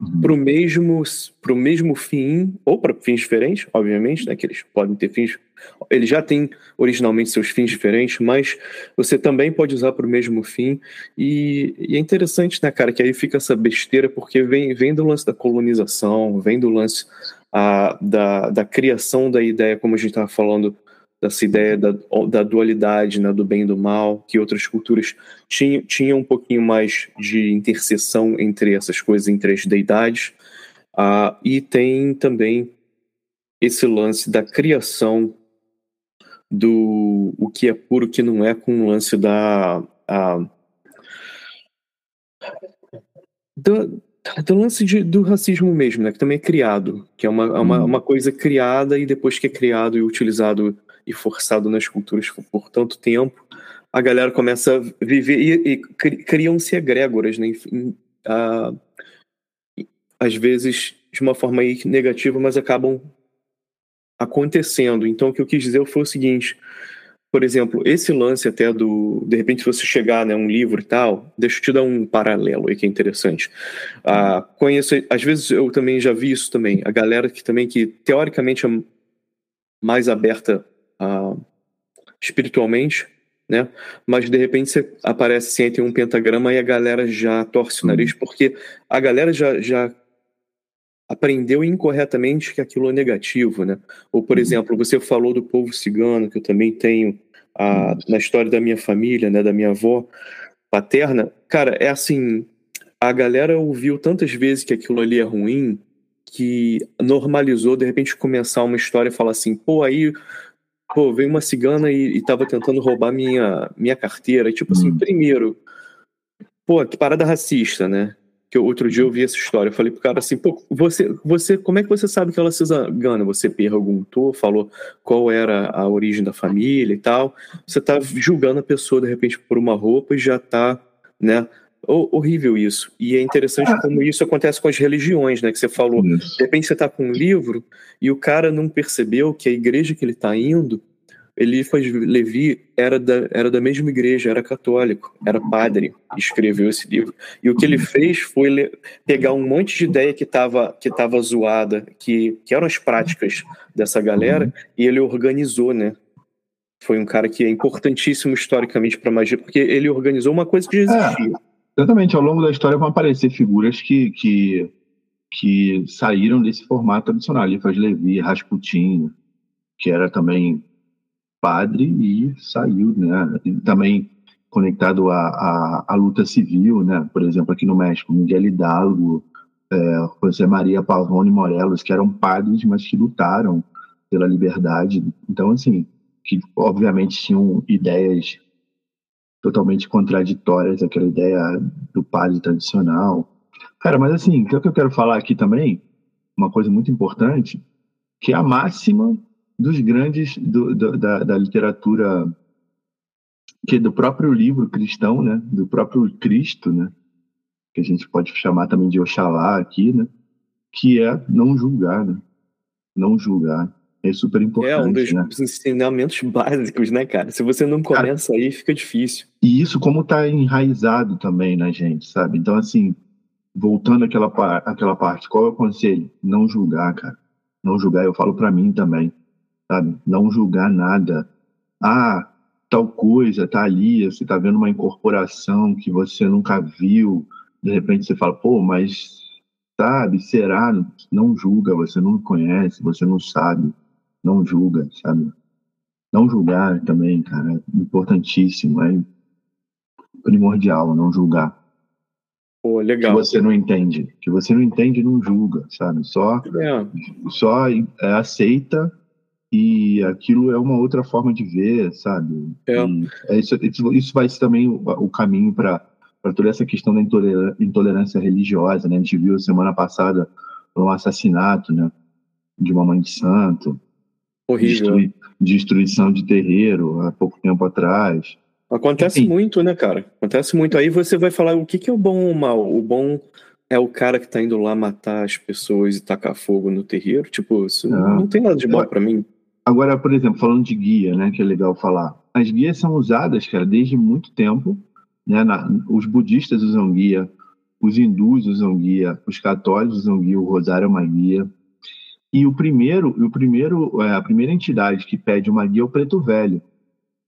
uhum. para o mesmo, pro mesmo fim, ou para fins diferentes, obviamente, né? Que eles podem ter fins. Ele já tem originalmente seus fins diferentes, mas você também pode usar para o mesmo fim. E, e, é interessante, né, cara, que aí fica essa besteira, porque vem, vem do lance da colonização, vem do lance a, da, da criação da ideia, como a gente estava falando, dessa ideia da, da dualidade, né, do bem e do mal, que outras culturas tinham, tinham um pouquinho mais de interseção entre essas coisas, entre as deidades. Uh, e tem também esse lance da criação do o que é puro, o que não é, com o lance da. Uh, do, do lance de, do racismo mesmo, né? Que também é criado, que é uma, hum. uma, uma, coisa criada e depois que é criado e utilizado e forçado nas culturas por tanto tempo, a galera começa a viver e, e criam-se egrégoras, né? Enfim, a, às vezes de uma forma negativa, mas acabam acontecendo. Então, o que eu quis dizer foi o seguinte: por exemplo, esse lance até do. De repente, você chegar né, um livro e tal, deixa eu te dar um paralelo aí que é interessante. Ah, conheço, às vezes eu também já vi isso também. A galera que também, que teoricamente é mais aberta a, espiritualmente, né? Mas de repente você aparece assim, tem um pentagrama e a galera já torce o nariz, porque a galera já, já aprendeu incorretamente que aquilo é negativo, né? Ou, por uhum. exemplo, você falou do povo cigano, que eu também tenho a, na história da minha família, né, da minha avó paterna. Cara, é assim, a galera ouviu tantas vezes que aquilo ali é ruim, que normalizou, de repente, começar uma história e falar assim, pô, aí pô, veio uma cigana e, e tava tentando roubar minha, minha carteira. E, tipo assim, hum. primeiro, pô, que parada racista, né? Que outro dia eu vi essa história. Eu falei pro cara assim, pô, você, você, como é que você sabe que ela é cigana? Você perguntou, falou qual era a origem da família e tal. Você tá julgando a pessoa, de repente, por uma roupa e já tá, né? horrível isso. E é interessante como isso acontece com as religiões, né? Que você falou. Isso. De repente você está com um livro e o cara não percebeu que a igreja que ele está indo, Eliphas Levi era da, era da mesma igreja, era católico, era padre, escreveu esse livro. E o que ele fez foi pegar um monte de ideia que estava que tava zoada, que, que eram as práticas dessa galera, e ele organizou, né? Foi um cara que é importantíssimo historicamente para magia, porque ele organizou uma coisa que já é. existia. É. Exatamente, ao longo da história vão aparecer figuras que, que, que saíram desse formato tradicional. Eliphas Levi, Rasputin, que era também padre e saiu, né? Também conectado à, à, luta civil, né? Por exemplo, aqui no México, Miguel Hidalgo, é, José Maria Pavone Morelos, que eram padres, mas que lutaram pela liberdade. Então, assim, que obviamente tinham ideias totalmente contraditórias aquela ideia do padre tradicional. Cara, mas assim, o que eu quero falar aqui também, uma coisa muito importante, que a máxima dos grandes do, do, da, da literatura que é do próprio livro cristão, né, do próprio Cristo, né, que a gente pode chamar também de Oxalá aqui, né, que é não julgar, né, não julgar. É super importante. É um dos né? ensinamentos básicos, né, cara? Se você não começa cara, aí, fica difícil. E isso como tá enraizado também na gente, sabe? Então, assim, voltando àquela, àquela parte, qual é o conselho? Não julgar, cara. Não julgar, eu falo para mim também, sabe? Não julgar nada. Ah, tal coisa tá ali, você tá vendo uma incorporação que você nunca viu, de repente você fala, pô, mas sabe, será? Não julga, você não conhece, você não sabe não julga, sabe? Não julgar também, cara, é importantíssimo, é primordial não julgar. Pô, legal. Que você não entende, que você não entende, não julga, sabe? Só, é. só é, aceita e aquilo é uma outra forma de ver, sabe? É. é isso, isso vai ser também o, o caminho para toda essa questão da intolerância religiosa, né? A gente viu semana passada um assassinato, né? De uma mãe de santo, Horrível. Destrui, destruição de terreiro há pouco tempo atrás. Acontece Enfim. muito, né, cara? Acontece muito. Aí você vai falar o que, que é o bom ou o mal. O bom é o cara que tá indo lá matar as pessoas e tacar fogo no terreiro. Tipo, isso não, não tem nada de bom para mim. Agora, por exemplo, falando de guia, né, que é legal falar. As guias são usadas, cara, desde muito tempo. Né, na, os budistas usam guia, os hindus usam guia, os católicos usam guia, o rosário é uma guia. E o primeiro, o primeiro, é, a primeira entidade que pede uma guia é o Preto Velho,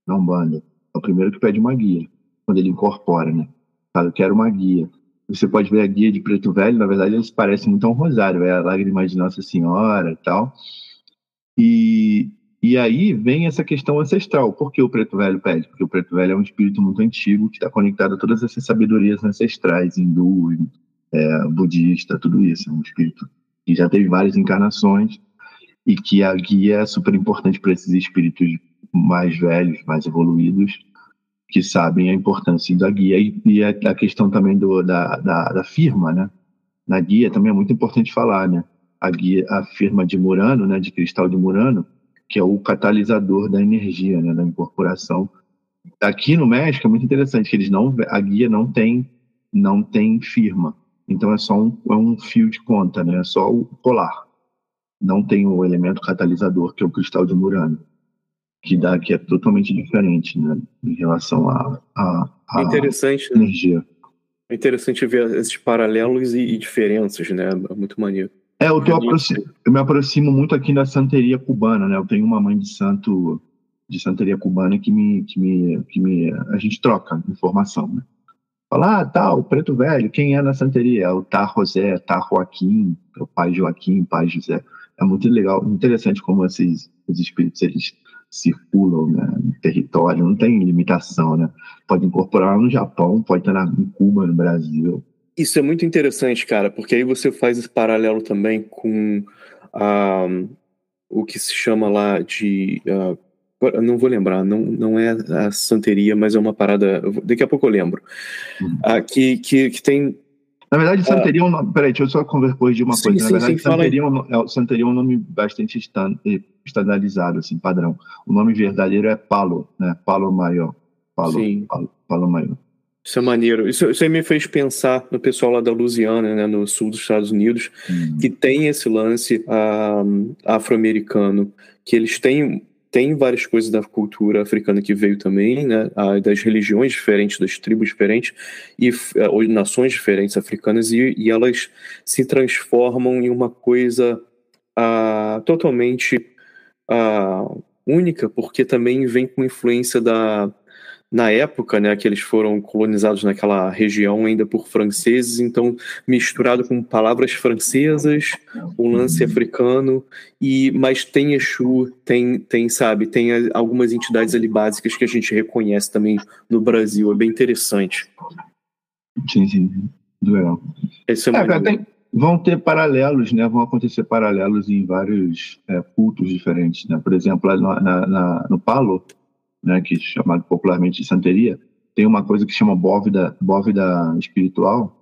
na Umbanda. É o primeiro que pede uma guia, quando ele incorpora, né? Fala, eu quero uma guia. Você pode ver a guia de Preto Velho, na verdade eles parecem muito a um rosário, é a lágrima de Nossa Senhora e tal. E, e aí vem essa questão ancestral. Por que o Preto Velho pede? Porque o Preto Velho é um espírito muito antigo que está conectado a todas essas sabedorias ancestrais, hindu, é, budista, tudo isso. É um espírito que já teve várias encarnações e que a guia é super importante para esses espíritos mais velhos, mais evoluídos, que sabem a importância da guia e, e a, questão também do, da, da, da, firma, né? Na guia também é muito importante falar, né? A guia, a firma de Murano, né? De cristal de Murano, que é o catalisador da energia, né? Da incorporação. Aqui no México é muito interessante que eles não, a guia não tem, não tem firma. Então é só um, é um fio de conta, né? É só o polar. Não tem o elemento catalisador, que é o cristal de Murano, que dá que é totalmente diferente, né? Em relação a, a, a interessante, né? energia. Né? É interessante ver esses paralelos e, e diferenças, né? É muito maneiro. É, eu, eu me aproximo muito aqui da santeria cubana, né? Eu tenho uma mãe de santo de santeria cubana que me, que me, que me a gente troca informação, né? Fala, ah, tá, o preto velho, quem é na santeria? É o Tá José, Tá Joaquim, é o pai Joaquim, pai José. É muito legal, interessante como esses, os espíritos eles circulam né, no território, não tem limitação, né? Pode incorporar no Japão, pode estar na, em Cuba, no Brasil. Isso é muito interessante, cara, porque aí você faz esse paralelo também com uh, o que se chama lá de. Uh, não vou lembrar, não, não é a santeria, mas é uma parada. Daqui a pouco eu lembro. Uhum. Uh, que, que, que tem na verdade, ah. Santeria é um nome. Peraí, deixa eu só corrigir uma sim, coisa. Na verdade, sim, Santeria, é um, Santeria é um nome bastante estandardizado, assim, padrão. O nome verdadeiro é Palo, né? Palo Maior. Palo, sim. Palo, Palo Maior. Isso é maneiro. Isso, isso aí me fez pensar no pessoal lá da Louisiana, né, no sul dos Estados Unidos, hum. que tem esse lance afro-americano, que eles têm tem várias coisas da cultura africana que veio também, né, das religiões diferentes, das tribos diferentes e uh, nações diferentes africanas e, e, elas se transformam em uma coisa uh, totalmente uh, única, porque também vem com influência da na época, né, que eles foram colonizados naquela região ainda por franceses, então misturado com palavras francesas, um lance africano e mas tem Exu, tem tem sabe, tem algumas entidades ali básicas que a gente reconhece também no Brasil, é bem interessante. Sim, sim, legal. Esse é, é tem, vão ter paralelos, né? Vão acontecer paralelos em vários é, cultos diferentes, né? Por exemplo, na, na, na no Palo né, que é chamado popularmente de santeria, tem uma coisa que chama bóveda, bóveda espiritual,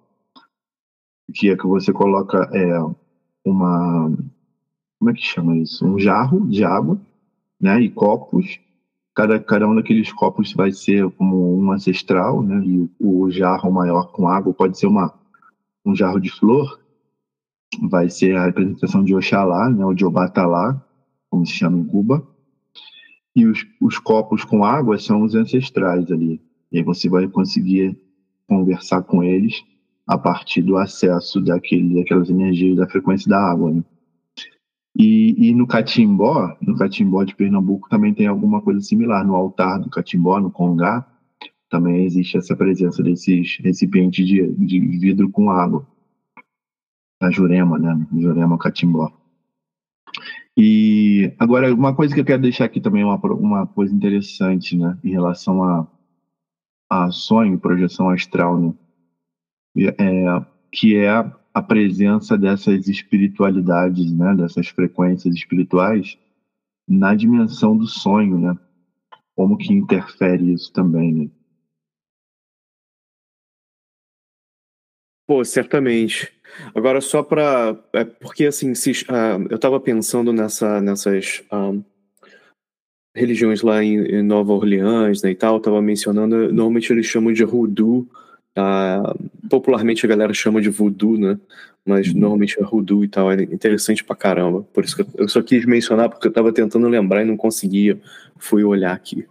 que é que você coloca é, uma como é que chama isso? Um jarro de água, né, e copos. Cada, cada um daqueles copos vai ser como um ancestral, né, e o jarro maior com água pode ser uma um jarro de flor, vai ser a representação de Oxalá, né, ou de Obatalá, como se chama em Cuba e os, os copos com água são os ancestrais ali. E aí você vai conseguir conversar com eles a partir do acesso daquele, daquelas energias da frequência da água. Né? E, e, no Catimbó, no Catimbó de Pernambuco também tem alguma coisa similar. No altar do Catimbó, no Congá, também existe essa presença desses recipientes de, de vidro com água. Na Jurema, né? Jurema Catimbó. E agora, uma coisa que eu quero deixar aqui também, uma, uma coisa interessante, né, em relação a, a sonho, projeção astral, né, é, que é a presença dessas espiritualidades, né, dessas frequências espirituais na dimensão do sonho, né, como que interfere isso também, né. Pô, certamente. Agora, só para. É porque, assim, se, uh, eu estava pensando nessa, nessas uh, religiões lá em, em, Nova Orleans né, e tal, estava mencionando, normalmente eles chamam de voodoo. Uh, popularmente a galera chama de voodoo, né? Mas uhum. normalmente é voodoo e tal. É interessante pra caramba. Por isso que eu só quis mencionar, porque eu estava tentando lembrar e não conseguia. Fui olhar aqui.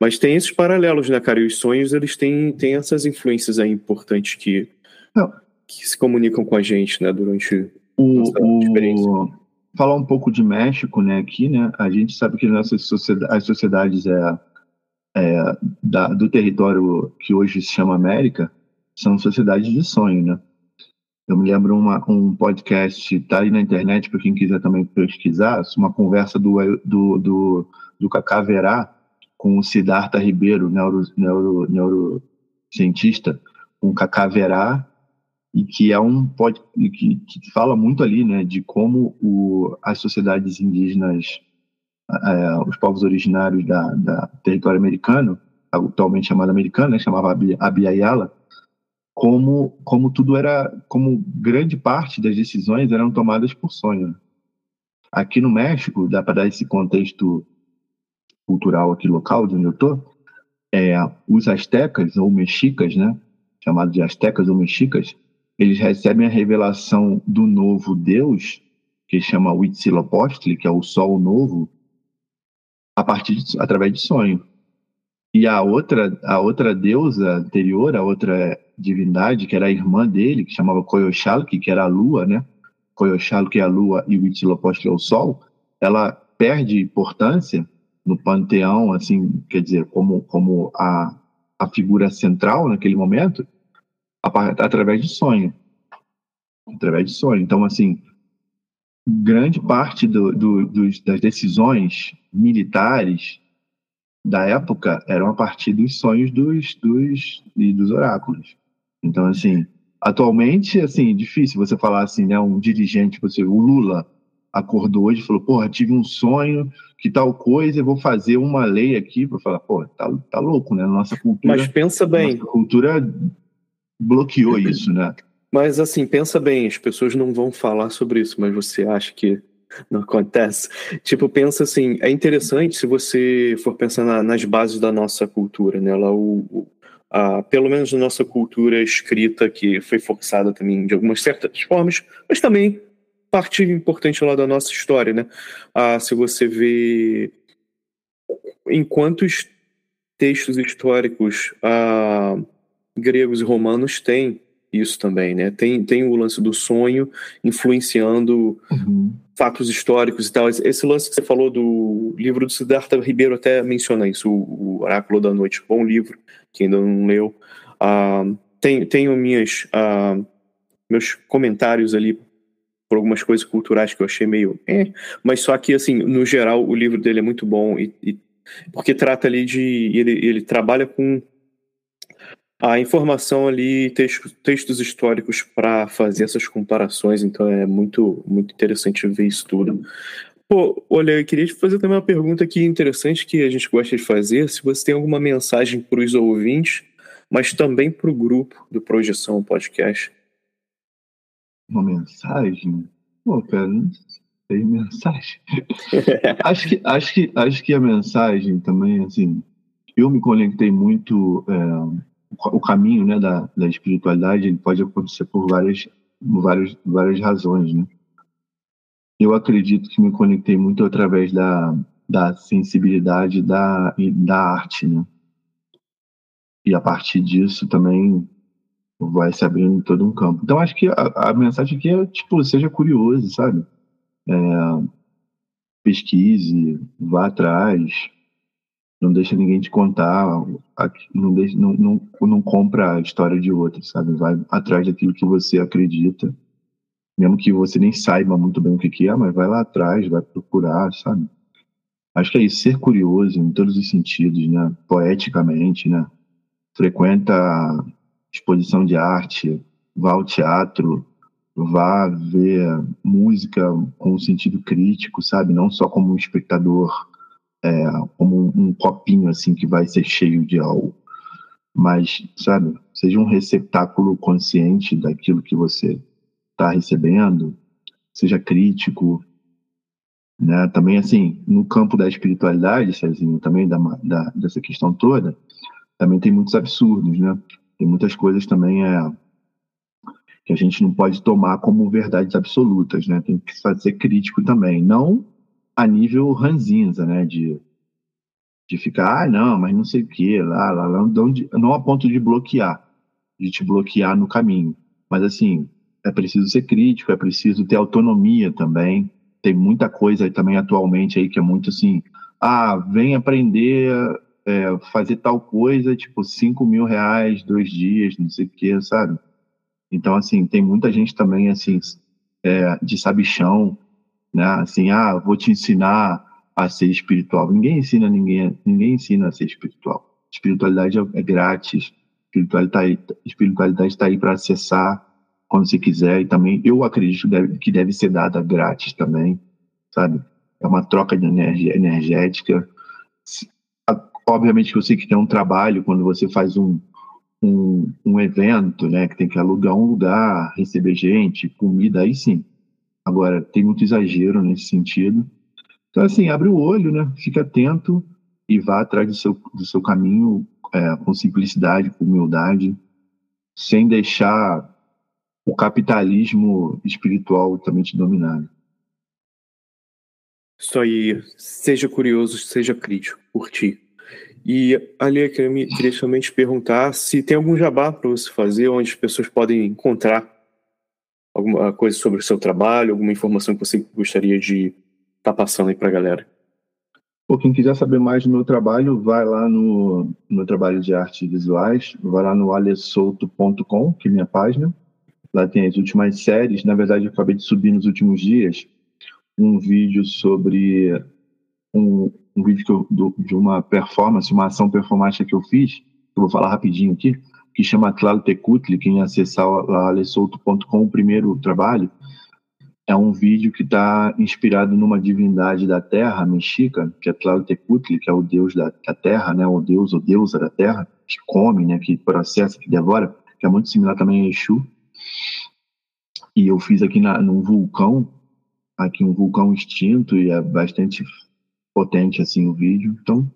Mas tem esses paralelos, né, cara? E os sonhos, eles têm, têm essas influências aí importantes que não. Que se comunicam com a gente, né, durante o, a experiência. O... Falar um pouco de México, né, aqui, né, a gente sabe que nossas sociedades, as sociedades é, é da, do território que hoje se chama América são sociedades de sonho, né. Eu me lembro uma, um podcast, tá aí na internet para quem quiser também pesquisar, uma conversa do, do, do, do Cacá Verá com o Siddhartha Ribeiro, neuro, neuro, neurocientista, com o Cacá Verá e que é um pode que, que fala muito ali, né, de como o, as sociedades indígenas, é, os povos originários da, da território americano, atualmente chamado americano, né, chamava Abiyala, como como tudo era, como grande parte das decisões eram tomadas por sonho. Aqui no México, dá para dar esse contexto cultural aqui local de onde eu tô, é, os astecas ou mexicas, né, chamados de astecas ou mexicas, eles recebem a revelação do novo Deus, que chama Huitzilopochtli, que é o Sol Novo, a partir de, através de sonho. E a outra, a outra deusa anterior, a outra divindade, que era a irmã dele, que chamava Koyoshalki, que era a lua, né? Koyoshalki é a lua e Huitzilopochtli é o sol, ela perde importância no panteão, assim, quer dizer, como, como a, a figura central naquele momento, através de sonho. Através de sonho. Então, assim, grande parte do, do, dos, das decisões militares da época eram a partir dos sonhos dos, dos, e dos oráculos. Então, assim, atualmente, assim, difícil você falar assim, né, um dirigente, você, o Lula, acordou hoje e falou, porra, tive um sonho que tal coisa, eu vou fazer uma lei aqui para falar, pô, tá, tá louco, né? Nossa cultura. Mas pensa bem. Nossa cultura bloqueou isso, né? Mas assim, pensa bem, as pessoas não vão falar sobre isso, mas você acha que não acontece? Tipo, pensa assim, é interessante se você for pensar na, nas bases da nossa cultura, né? Lá, o, a, pelo menos na nossa cultura escrita, que foi forçada também de algumas certas formas, mas também parte importante lá da nossa história, né? Ah, se você vê em quantos textos históricos ah, gregos e romanos tem isso também, né? Tem, tem o lance do sonho influenciando uhum. fatos históricos e tal. Esse lance que você falou do livro do Siddhartha Ribeiro até menciona isso, o, Oráculo da Noite. Bom livro, que ainda não leu. Ah, tem, tenho minhas, ah, meus comentários ali por algumas coisas culturais que eu achei meio. Eh, mas só que, assim, no geral, o livro dele é muito bom, e, e porque trata ali de. Ele, ele trabalha com a informação ali, textos, textos históricos para fazer essas comparações, então é muito, muito interessante ver isso tudo. Pô, olha, eu queria te fazer também uma pergunta aqui interessante que a gente gosta de fazer, se você tem alguma mensagem para os ouvintes, mas também para o grupo do Projeção Podcast uma mensagem? Pô, cara, não sei mensagem. acho, que, acho, que, acho que a mensagem também, assim, eu me conectei muito. É, o caminho né, da, da espiritualidade ele pode acontecer por várias, várias, várias razões. Né? Eu acredito que me conectei muito através da, da sensibilidade da, da arte. Né? E a partir disso também vai se abrindo todo um campo. Então, acho que a, a mensagem aqui é, tipo, seja curioso, sabe? É, pesquise, vá atrás, não deixa ninguém te contar, não, deixa, não, não, não compra a história de outro, sabe? Vai atrás daquilo que você acredita, mesmo que você nem saiba muito bem o que, que é, mas vai lá atrás, vai procurar, sabe? Acho que é isso, ser curioso em todos os sentidos, né? Poeticamente, né? Frequenta exposição de arte, vá ao teatro, vá ver música com sentido crítico, sabe? Não só como um espectador, é, como um, copinho assim que vai ser cheio de algo, mas, sabe? Seja um receptáculo consciente daquilo que você está recebendo, seja crítico, né? Também assim, no campo da espiritualidade, Cezinho, também da, da, dessa questão toda, também tem muitos absurdos, né? Tem muitas coisas também é, que a gente não pode tomar como verdades absolutas, né? Tem que ser crítico também, não a nível ranzinza, né? De, de ficar, ah, não, mas não sei o que, lá, lá, lá, não, não a ponto de bloquear, de te bloquear no caminho. Mas assim, é preciso ser crítico, é preciso ter autonomia também. Tem muita coisa também atualmente aí que é muito assim, ah, vem aprender é, fazer tal coisa, tipo, 5 mil reais, dois dias, não sei o que, sabe? Então, assim, tem muita gente também, assim, é, de sabichão, né? Assim, ah, vou te ensinar a ser espiritual. Ninguém ensina ninguém, ninguém ensina a ser espiritual. Espiritualidade é, é grátis. Espiritualidade espiritualidade está aí para acessar quando você quiser. E também, eu acredito que deve, que deve ser dada grátis também, sabe? É uma troca de energia energética Obviamente sei que tem um trabalho quando você faz um, um, um evento, né, que tem que alugar um lugar, receber gente, comida, aí sim. Agora, tem muito exagero nesse sentido. Então, assim, abre o olho, né, fica atento e vá atrás do seu, do seu caminho é, com simplicidade, com humildade, sem deixar o capitalismo espiritual também te dominar. Isso aí, seja curioso, seja crítico por ti. E ali eu queria, queria somente perguntar se tem algum jabá para você fazer, onde as pessoas podem encontrar alguma coisa sobre o seu trabalho, alguma informação que você gostaria de estar tá passando aí para a galera. Pô, quem quiser saber mais do meu trabalho, vai lá no, meu trabalho de artes visuais, vai lá no alessolto.com, que é minha página. Lá tem as últimas séries. Na verdade, eu acabei de subir nos últimos dias um vídeo sobre um, um vídeo eu, do, de uma performance, uma ação performática que eu fiz, que eu vou falar rapidinho aqui, que chama Claro Tecutli, quem acessar lá alessolto.com, o primeiro trabalho, é um vídeo que está inspirado numa divindade da terra mexica, que é Tlaltecutli, que é o deus da, da, terra, né, o deus ou deusa da terra, que come, né, que processa, que devora, que é muito similar também a Exu. E eu fiz aqui na, num vulcão, aqui um vulcão extinto e é bastante potente assim o vídeo. Então,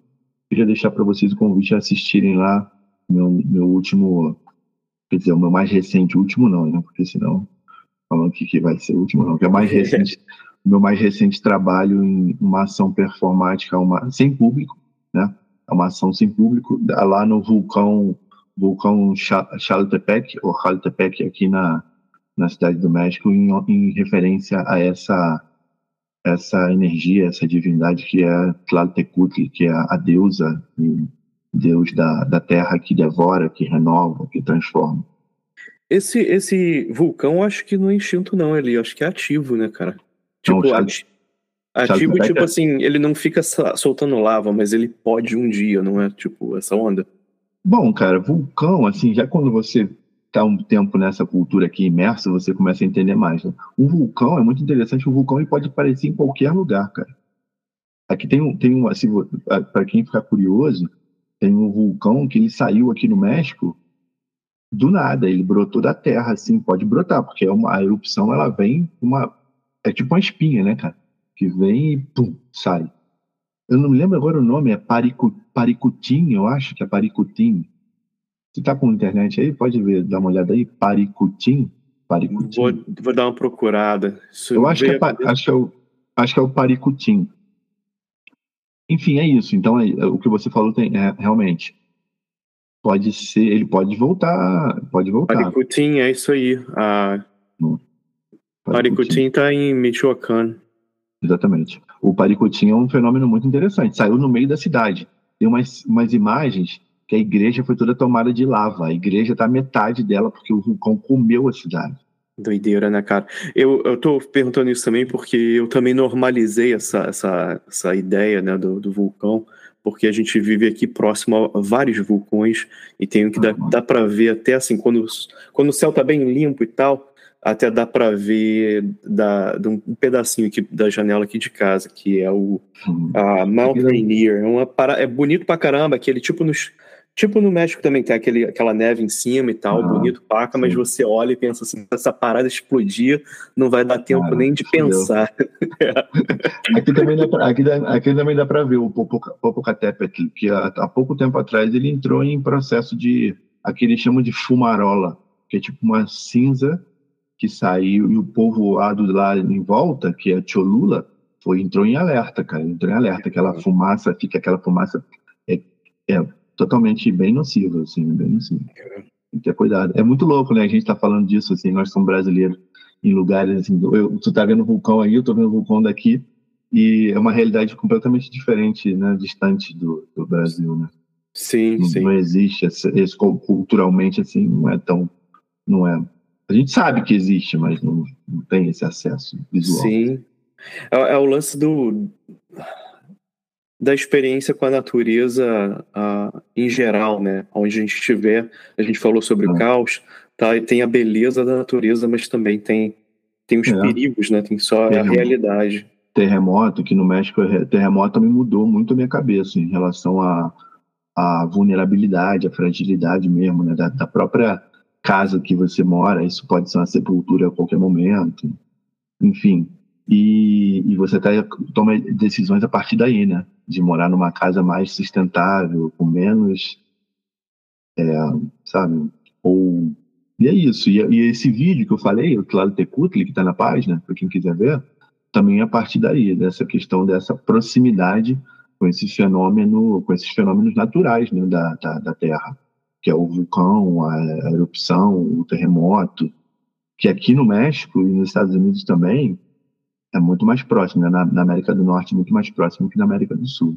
queria deixar para vocês o convite a assistirem lá meu, meu último, quer dizer, o meu mais recente, último não, né, porque senão falando que, que vai ser o último, não, que é mais recente, meu mais recente trabalho em uma ação performática uma, sem público, né? É uma ação sem público, lá no vulcão, vulcão Chaltepec, ou Chaltepec, aqui na, na cidade do México, em, em referência a essa essa energia, essa divindade que é Tlaltecutli, que é a deusa, deus da, da terra que devora, que renova, que transforma. Esse, esse vulcão, acho que não é instinto, não, ele acho que é ativo, né, cara? Tipo, não, ati ativo, tipo é... assim, ele não fica soltando lava, mas ele pode um dia, não é? Tipo, essa onda. Bom, cara, vulcão, assim, já quando você tá um tempo nessa cultura aqui imersa, você começa a entender mais. Né? Um vulcão é muito interessante, um vulcão ele pode aparecer em qualquer lugar, cara. Aqui tem um, tem um assim, para quem ficar curioso, tem um vulcão que ele saiu aqui no México do nada, ele brotou da terra, assim, pode brotar, porque é uma, a erupção ela vem uma. É tipo uma espinha, né, cara? Que vem e pum, sai. Eu não me lembro agora o nome, é Paricu, Paricutim, eu acho que é Paricutim. Você tá com internet aí? Pode ver, dá uma olhada aí. Paricutim? Paricutim. Vou, vou dar uma procurada. Isso eu acho que, é, acho, que é o, acho que é o Paricutim. Enfim, é isso. Então, é, o que você falou tem, é, realmente pode ser, ele pode voltar, pode voltar. Paricutim, é isso aí. A... Paricutim está em Michoacán. Exatamente. O Paricutim é um fenômeno muito interessante. Saiu no meio da cidade. Tem umas, umas imagens que a igreja foi toda tomada de lava. A igreja está metade dela porque o vulcão comeu a cidade. Doideira, né, cara? Eu, eu tô perguntando isso também porque eu também normalizei essa, essa, essa ideia né, do, do vulcão porque a gente vive aqui próximo a vários vulcões e tem que dar, dá para ver até assim quando, quando o céu tá bem limpo e tal, até dá para ver da, de um pedacinho aqui da janela aqui de casa, que é o a Mount Rainier. É, uma para, é bonito pra caramba, aquele tipo nos Tipo no México também tem aquele, aquela neve em cima e tal, ah, bonito paca, mas você olha e pensa assim, essa parada explodir, não vai dar tempo ah, nem de pensar. aqui, também dá pra, aqui, aqui também dá para ver o Popocatépetl, que há, há, pouco tempo atrás ele entrou em processo de, aqui eles chamam de fumarola, que é tipo uma cinza que saiu e o povoado lá em volta, que é Cholula, foi, entrou em alerta, cara, entrou em alerta, aquela fumaça, fica aquela fumaça é, é totalmente bem nocivo, assim, bem nocivo. Tem que ter cuidado. É muito louco, né? A gente tá falando disso, assim, nós somos brasileiros em lugares, assim, eu, tu tá vendo o vulcão aí, eu tô vendo o vulcão daqui, e é uma realidade completamente diferente, né? Distante do, do Brasil, né? Sim, não, sim. Não existe, esse, esse, culturalmente, assim, não é tão, não é... A gente sabe que existe, mas não, não tem esse acesso visual. Sim. É, é o lance do da experiência com a natureza uh, em geral, né? Onde a gente estiver, a gente falou sobre o caos, tá? tem a beleza da natureza, mas também tem, tem os é. perigos, né? Tem só a realidade. Terremoto, que no México, terremoto também mudou muito a minha cabeça em relação à a, a, vulnerabilidade, a fragilidade mesmo, né? Da, da própria casa que você mora, isso pode ser uma sepultura a qualquer momento. Enfim, e, e você tá, toma decisões a partir daí, né? De morar numa casa mais sustentável, com menos, é, sabe? Ou e é isso. E, e, esse vídeo que eu falei, o Claro Tecutli, que está na página, para quem quiser ver, também é a partir daí, dessa questão dessa proximidade com esse fenômeno, com esses fenômenos naturais né, da, da, da Terra, que é o vulcão, a, a erupção, o terremoto, que aqui no México e nos Estados Unidos também é muito mais próximo, né? na, na América do Norte, muito mais próximo que na América do Sul.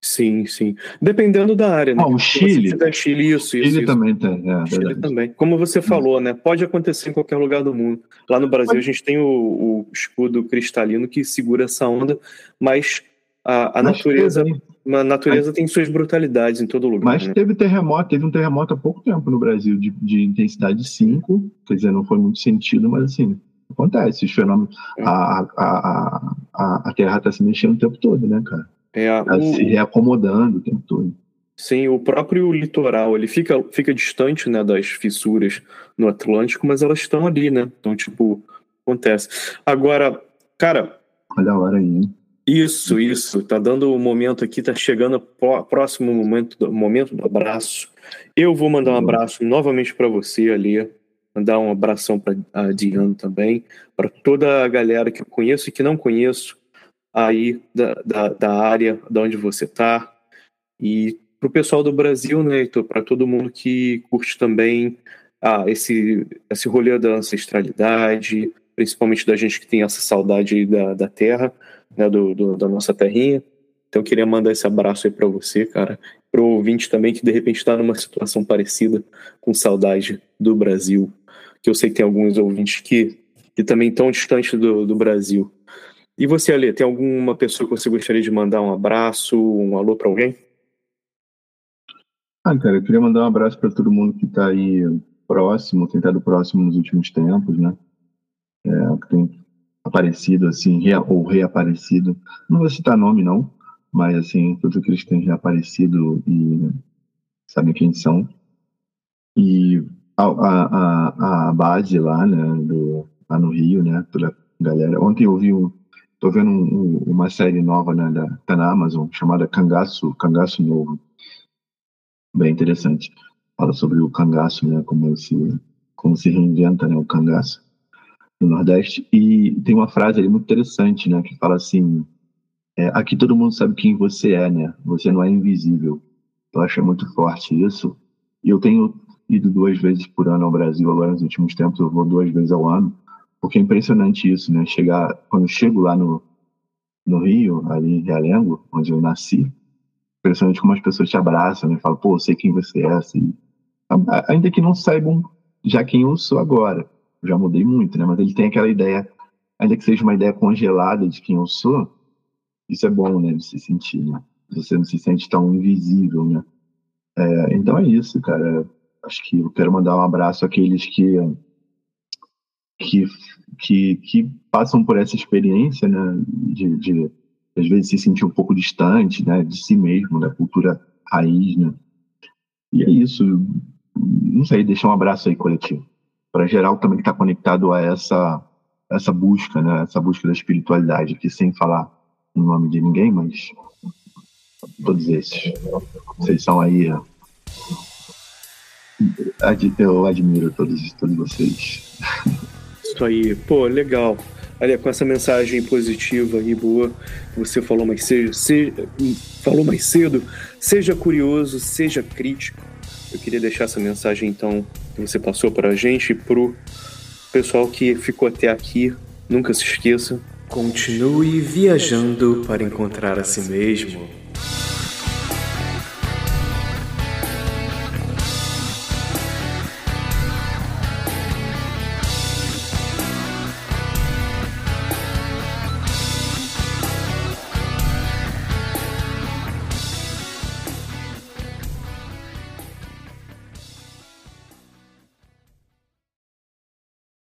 Sim, sim. Dependendo da área, né? Ah, o Chile. Tiver Chile, isso, Chile isso. também tem, é, Chile verdade. também. Como você falou, né? Pode acontecer em qualquer lugar do mundo. Lá no Brasil a gente tem o, o escudo cristalino que segura essa onda, mas a, a Mas natureza, teve, a natureza tem suas brutalidades em todo lugar. mas né? teve terremoto, teve um terremoto há pouco tempo no Brasil, de, de intensidade 5, quer dizer, não foi muito sentido, mas assim, acontece, os fenômenos. É. A, a, a, a, a Terra está se mexendo o tempo todo, né, cara? É, Ela o- se reacomodando o tempo todo. Sim, o próprio litoral, ele fica, fica distante, né, das fissuras no Atlântico, mas elas estão ali, né? Então, tipo, acontece. Agora, cara, Olha a hora aí, hein? isso, isso, tá dando o momento aqui, tá chegando o próximo momento, do- momento do abraço. Eu vou mandar um abraço novamente para você, Ali, mandar um abração para a Diana também, para toda a galera que eu conheço e que não conheço aí da, da, da área da onde você tá. E para o pessoal do Brasil, né, para todo mundo que curte também ah, esse, esse rolê da ancestralidade, principalmente da gente que tem essa saudade da, da terra, né, do, do- da nossa terrinha. Então eu queria mandar esse abraço aí para você, cara, para o ouvinte também que de repente está numa situação parecida, com saudade do Brasil, que eu sei que tem alguns ouvintes que, que também estão distantes do, do Brasil. E você, Ale, tem alguma pessoa que você gostaria de mandar um abraço, um alô para alguém? Ah, cara, eu queria mandar um abraço para todo mundo que está aí próximo, tem estado próximo nos últimos tempos, né? É, que tem aparecido, assim, rea- ou reaparecido. Não vou citar nome, não, mas, assim, todos aqueles que têm reaparecido e sabem quem são. E a, a, a, lá, né, do, lá no Rio, né, toda galera. Ontem eu vi um, tô vendo um- um- uma série nova, né, da, tá na Amazon, chamada Cangaço, Cangaço Novo bem interessante. Fala sobre o cangaço, né? Como se, como se reinventa né, o cangaço no Nordeste. E tem uma frase ali muito interessante, né? Que fala assim: é, aqui todo mundo sabe quem você é, né? Você não é invisível. Eu acho muito forte isso. E eu tenho ido duas vezes por ano ao Brasil agora nos últimos tempos. Eu vou duas vezes ao ano, porque é impressionante isso, né? Chegar quando eu chego lá no no Rio, ali em Realengo, onde eu nasci, impressionante como as pessoas te abraçam, né? Falam, pô, eu sei quem você é, assim. Ainda que não saibam já quem eu sou agora. Eu já mudei muito, né? Mas ele tem aquela ideia, ainda que seja uma ideia congelada de quem eu sou, isso é bom, né? De se sentir, né? Você não se sente tão invisível, né? É, então é isso, cara. Acho que eu quero mandar um abraço àqueles que que, que, que passam por essa experiência, né? De, de às vezes se sentir um pouco distante, né, de si mesmo, da cultura raiz, né? E é isso. Não sei, deixar um abraço aí coletivo para geral também que está conectado a essa essa busca, né, essa busca da espiritualidade, que sem falar o nome de ninguém, mas todos esses, vocês são aí. Eu admiro todos todos vocês. Isso aí, pô, legal. Olha, com essa mensagem positiva e boa que você falou mais cedo, se- falou mais cedo, seja curioso, seja crítico. Eu queria deixar essa mensagem então que você passou para a gente e pro pessoal que ficou até aqui. Nunca se esqueça. Continue viajando para encontrar a si mesmo.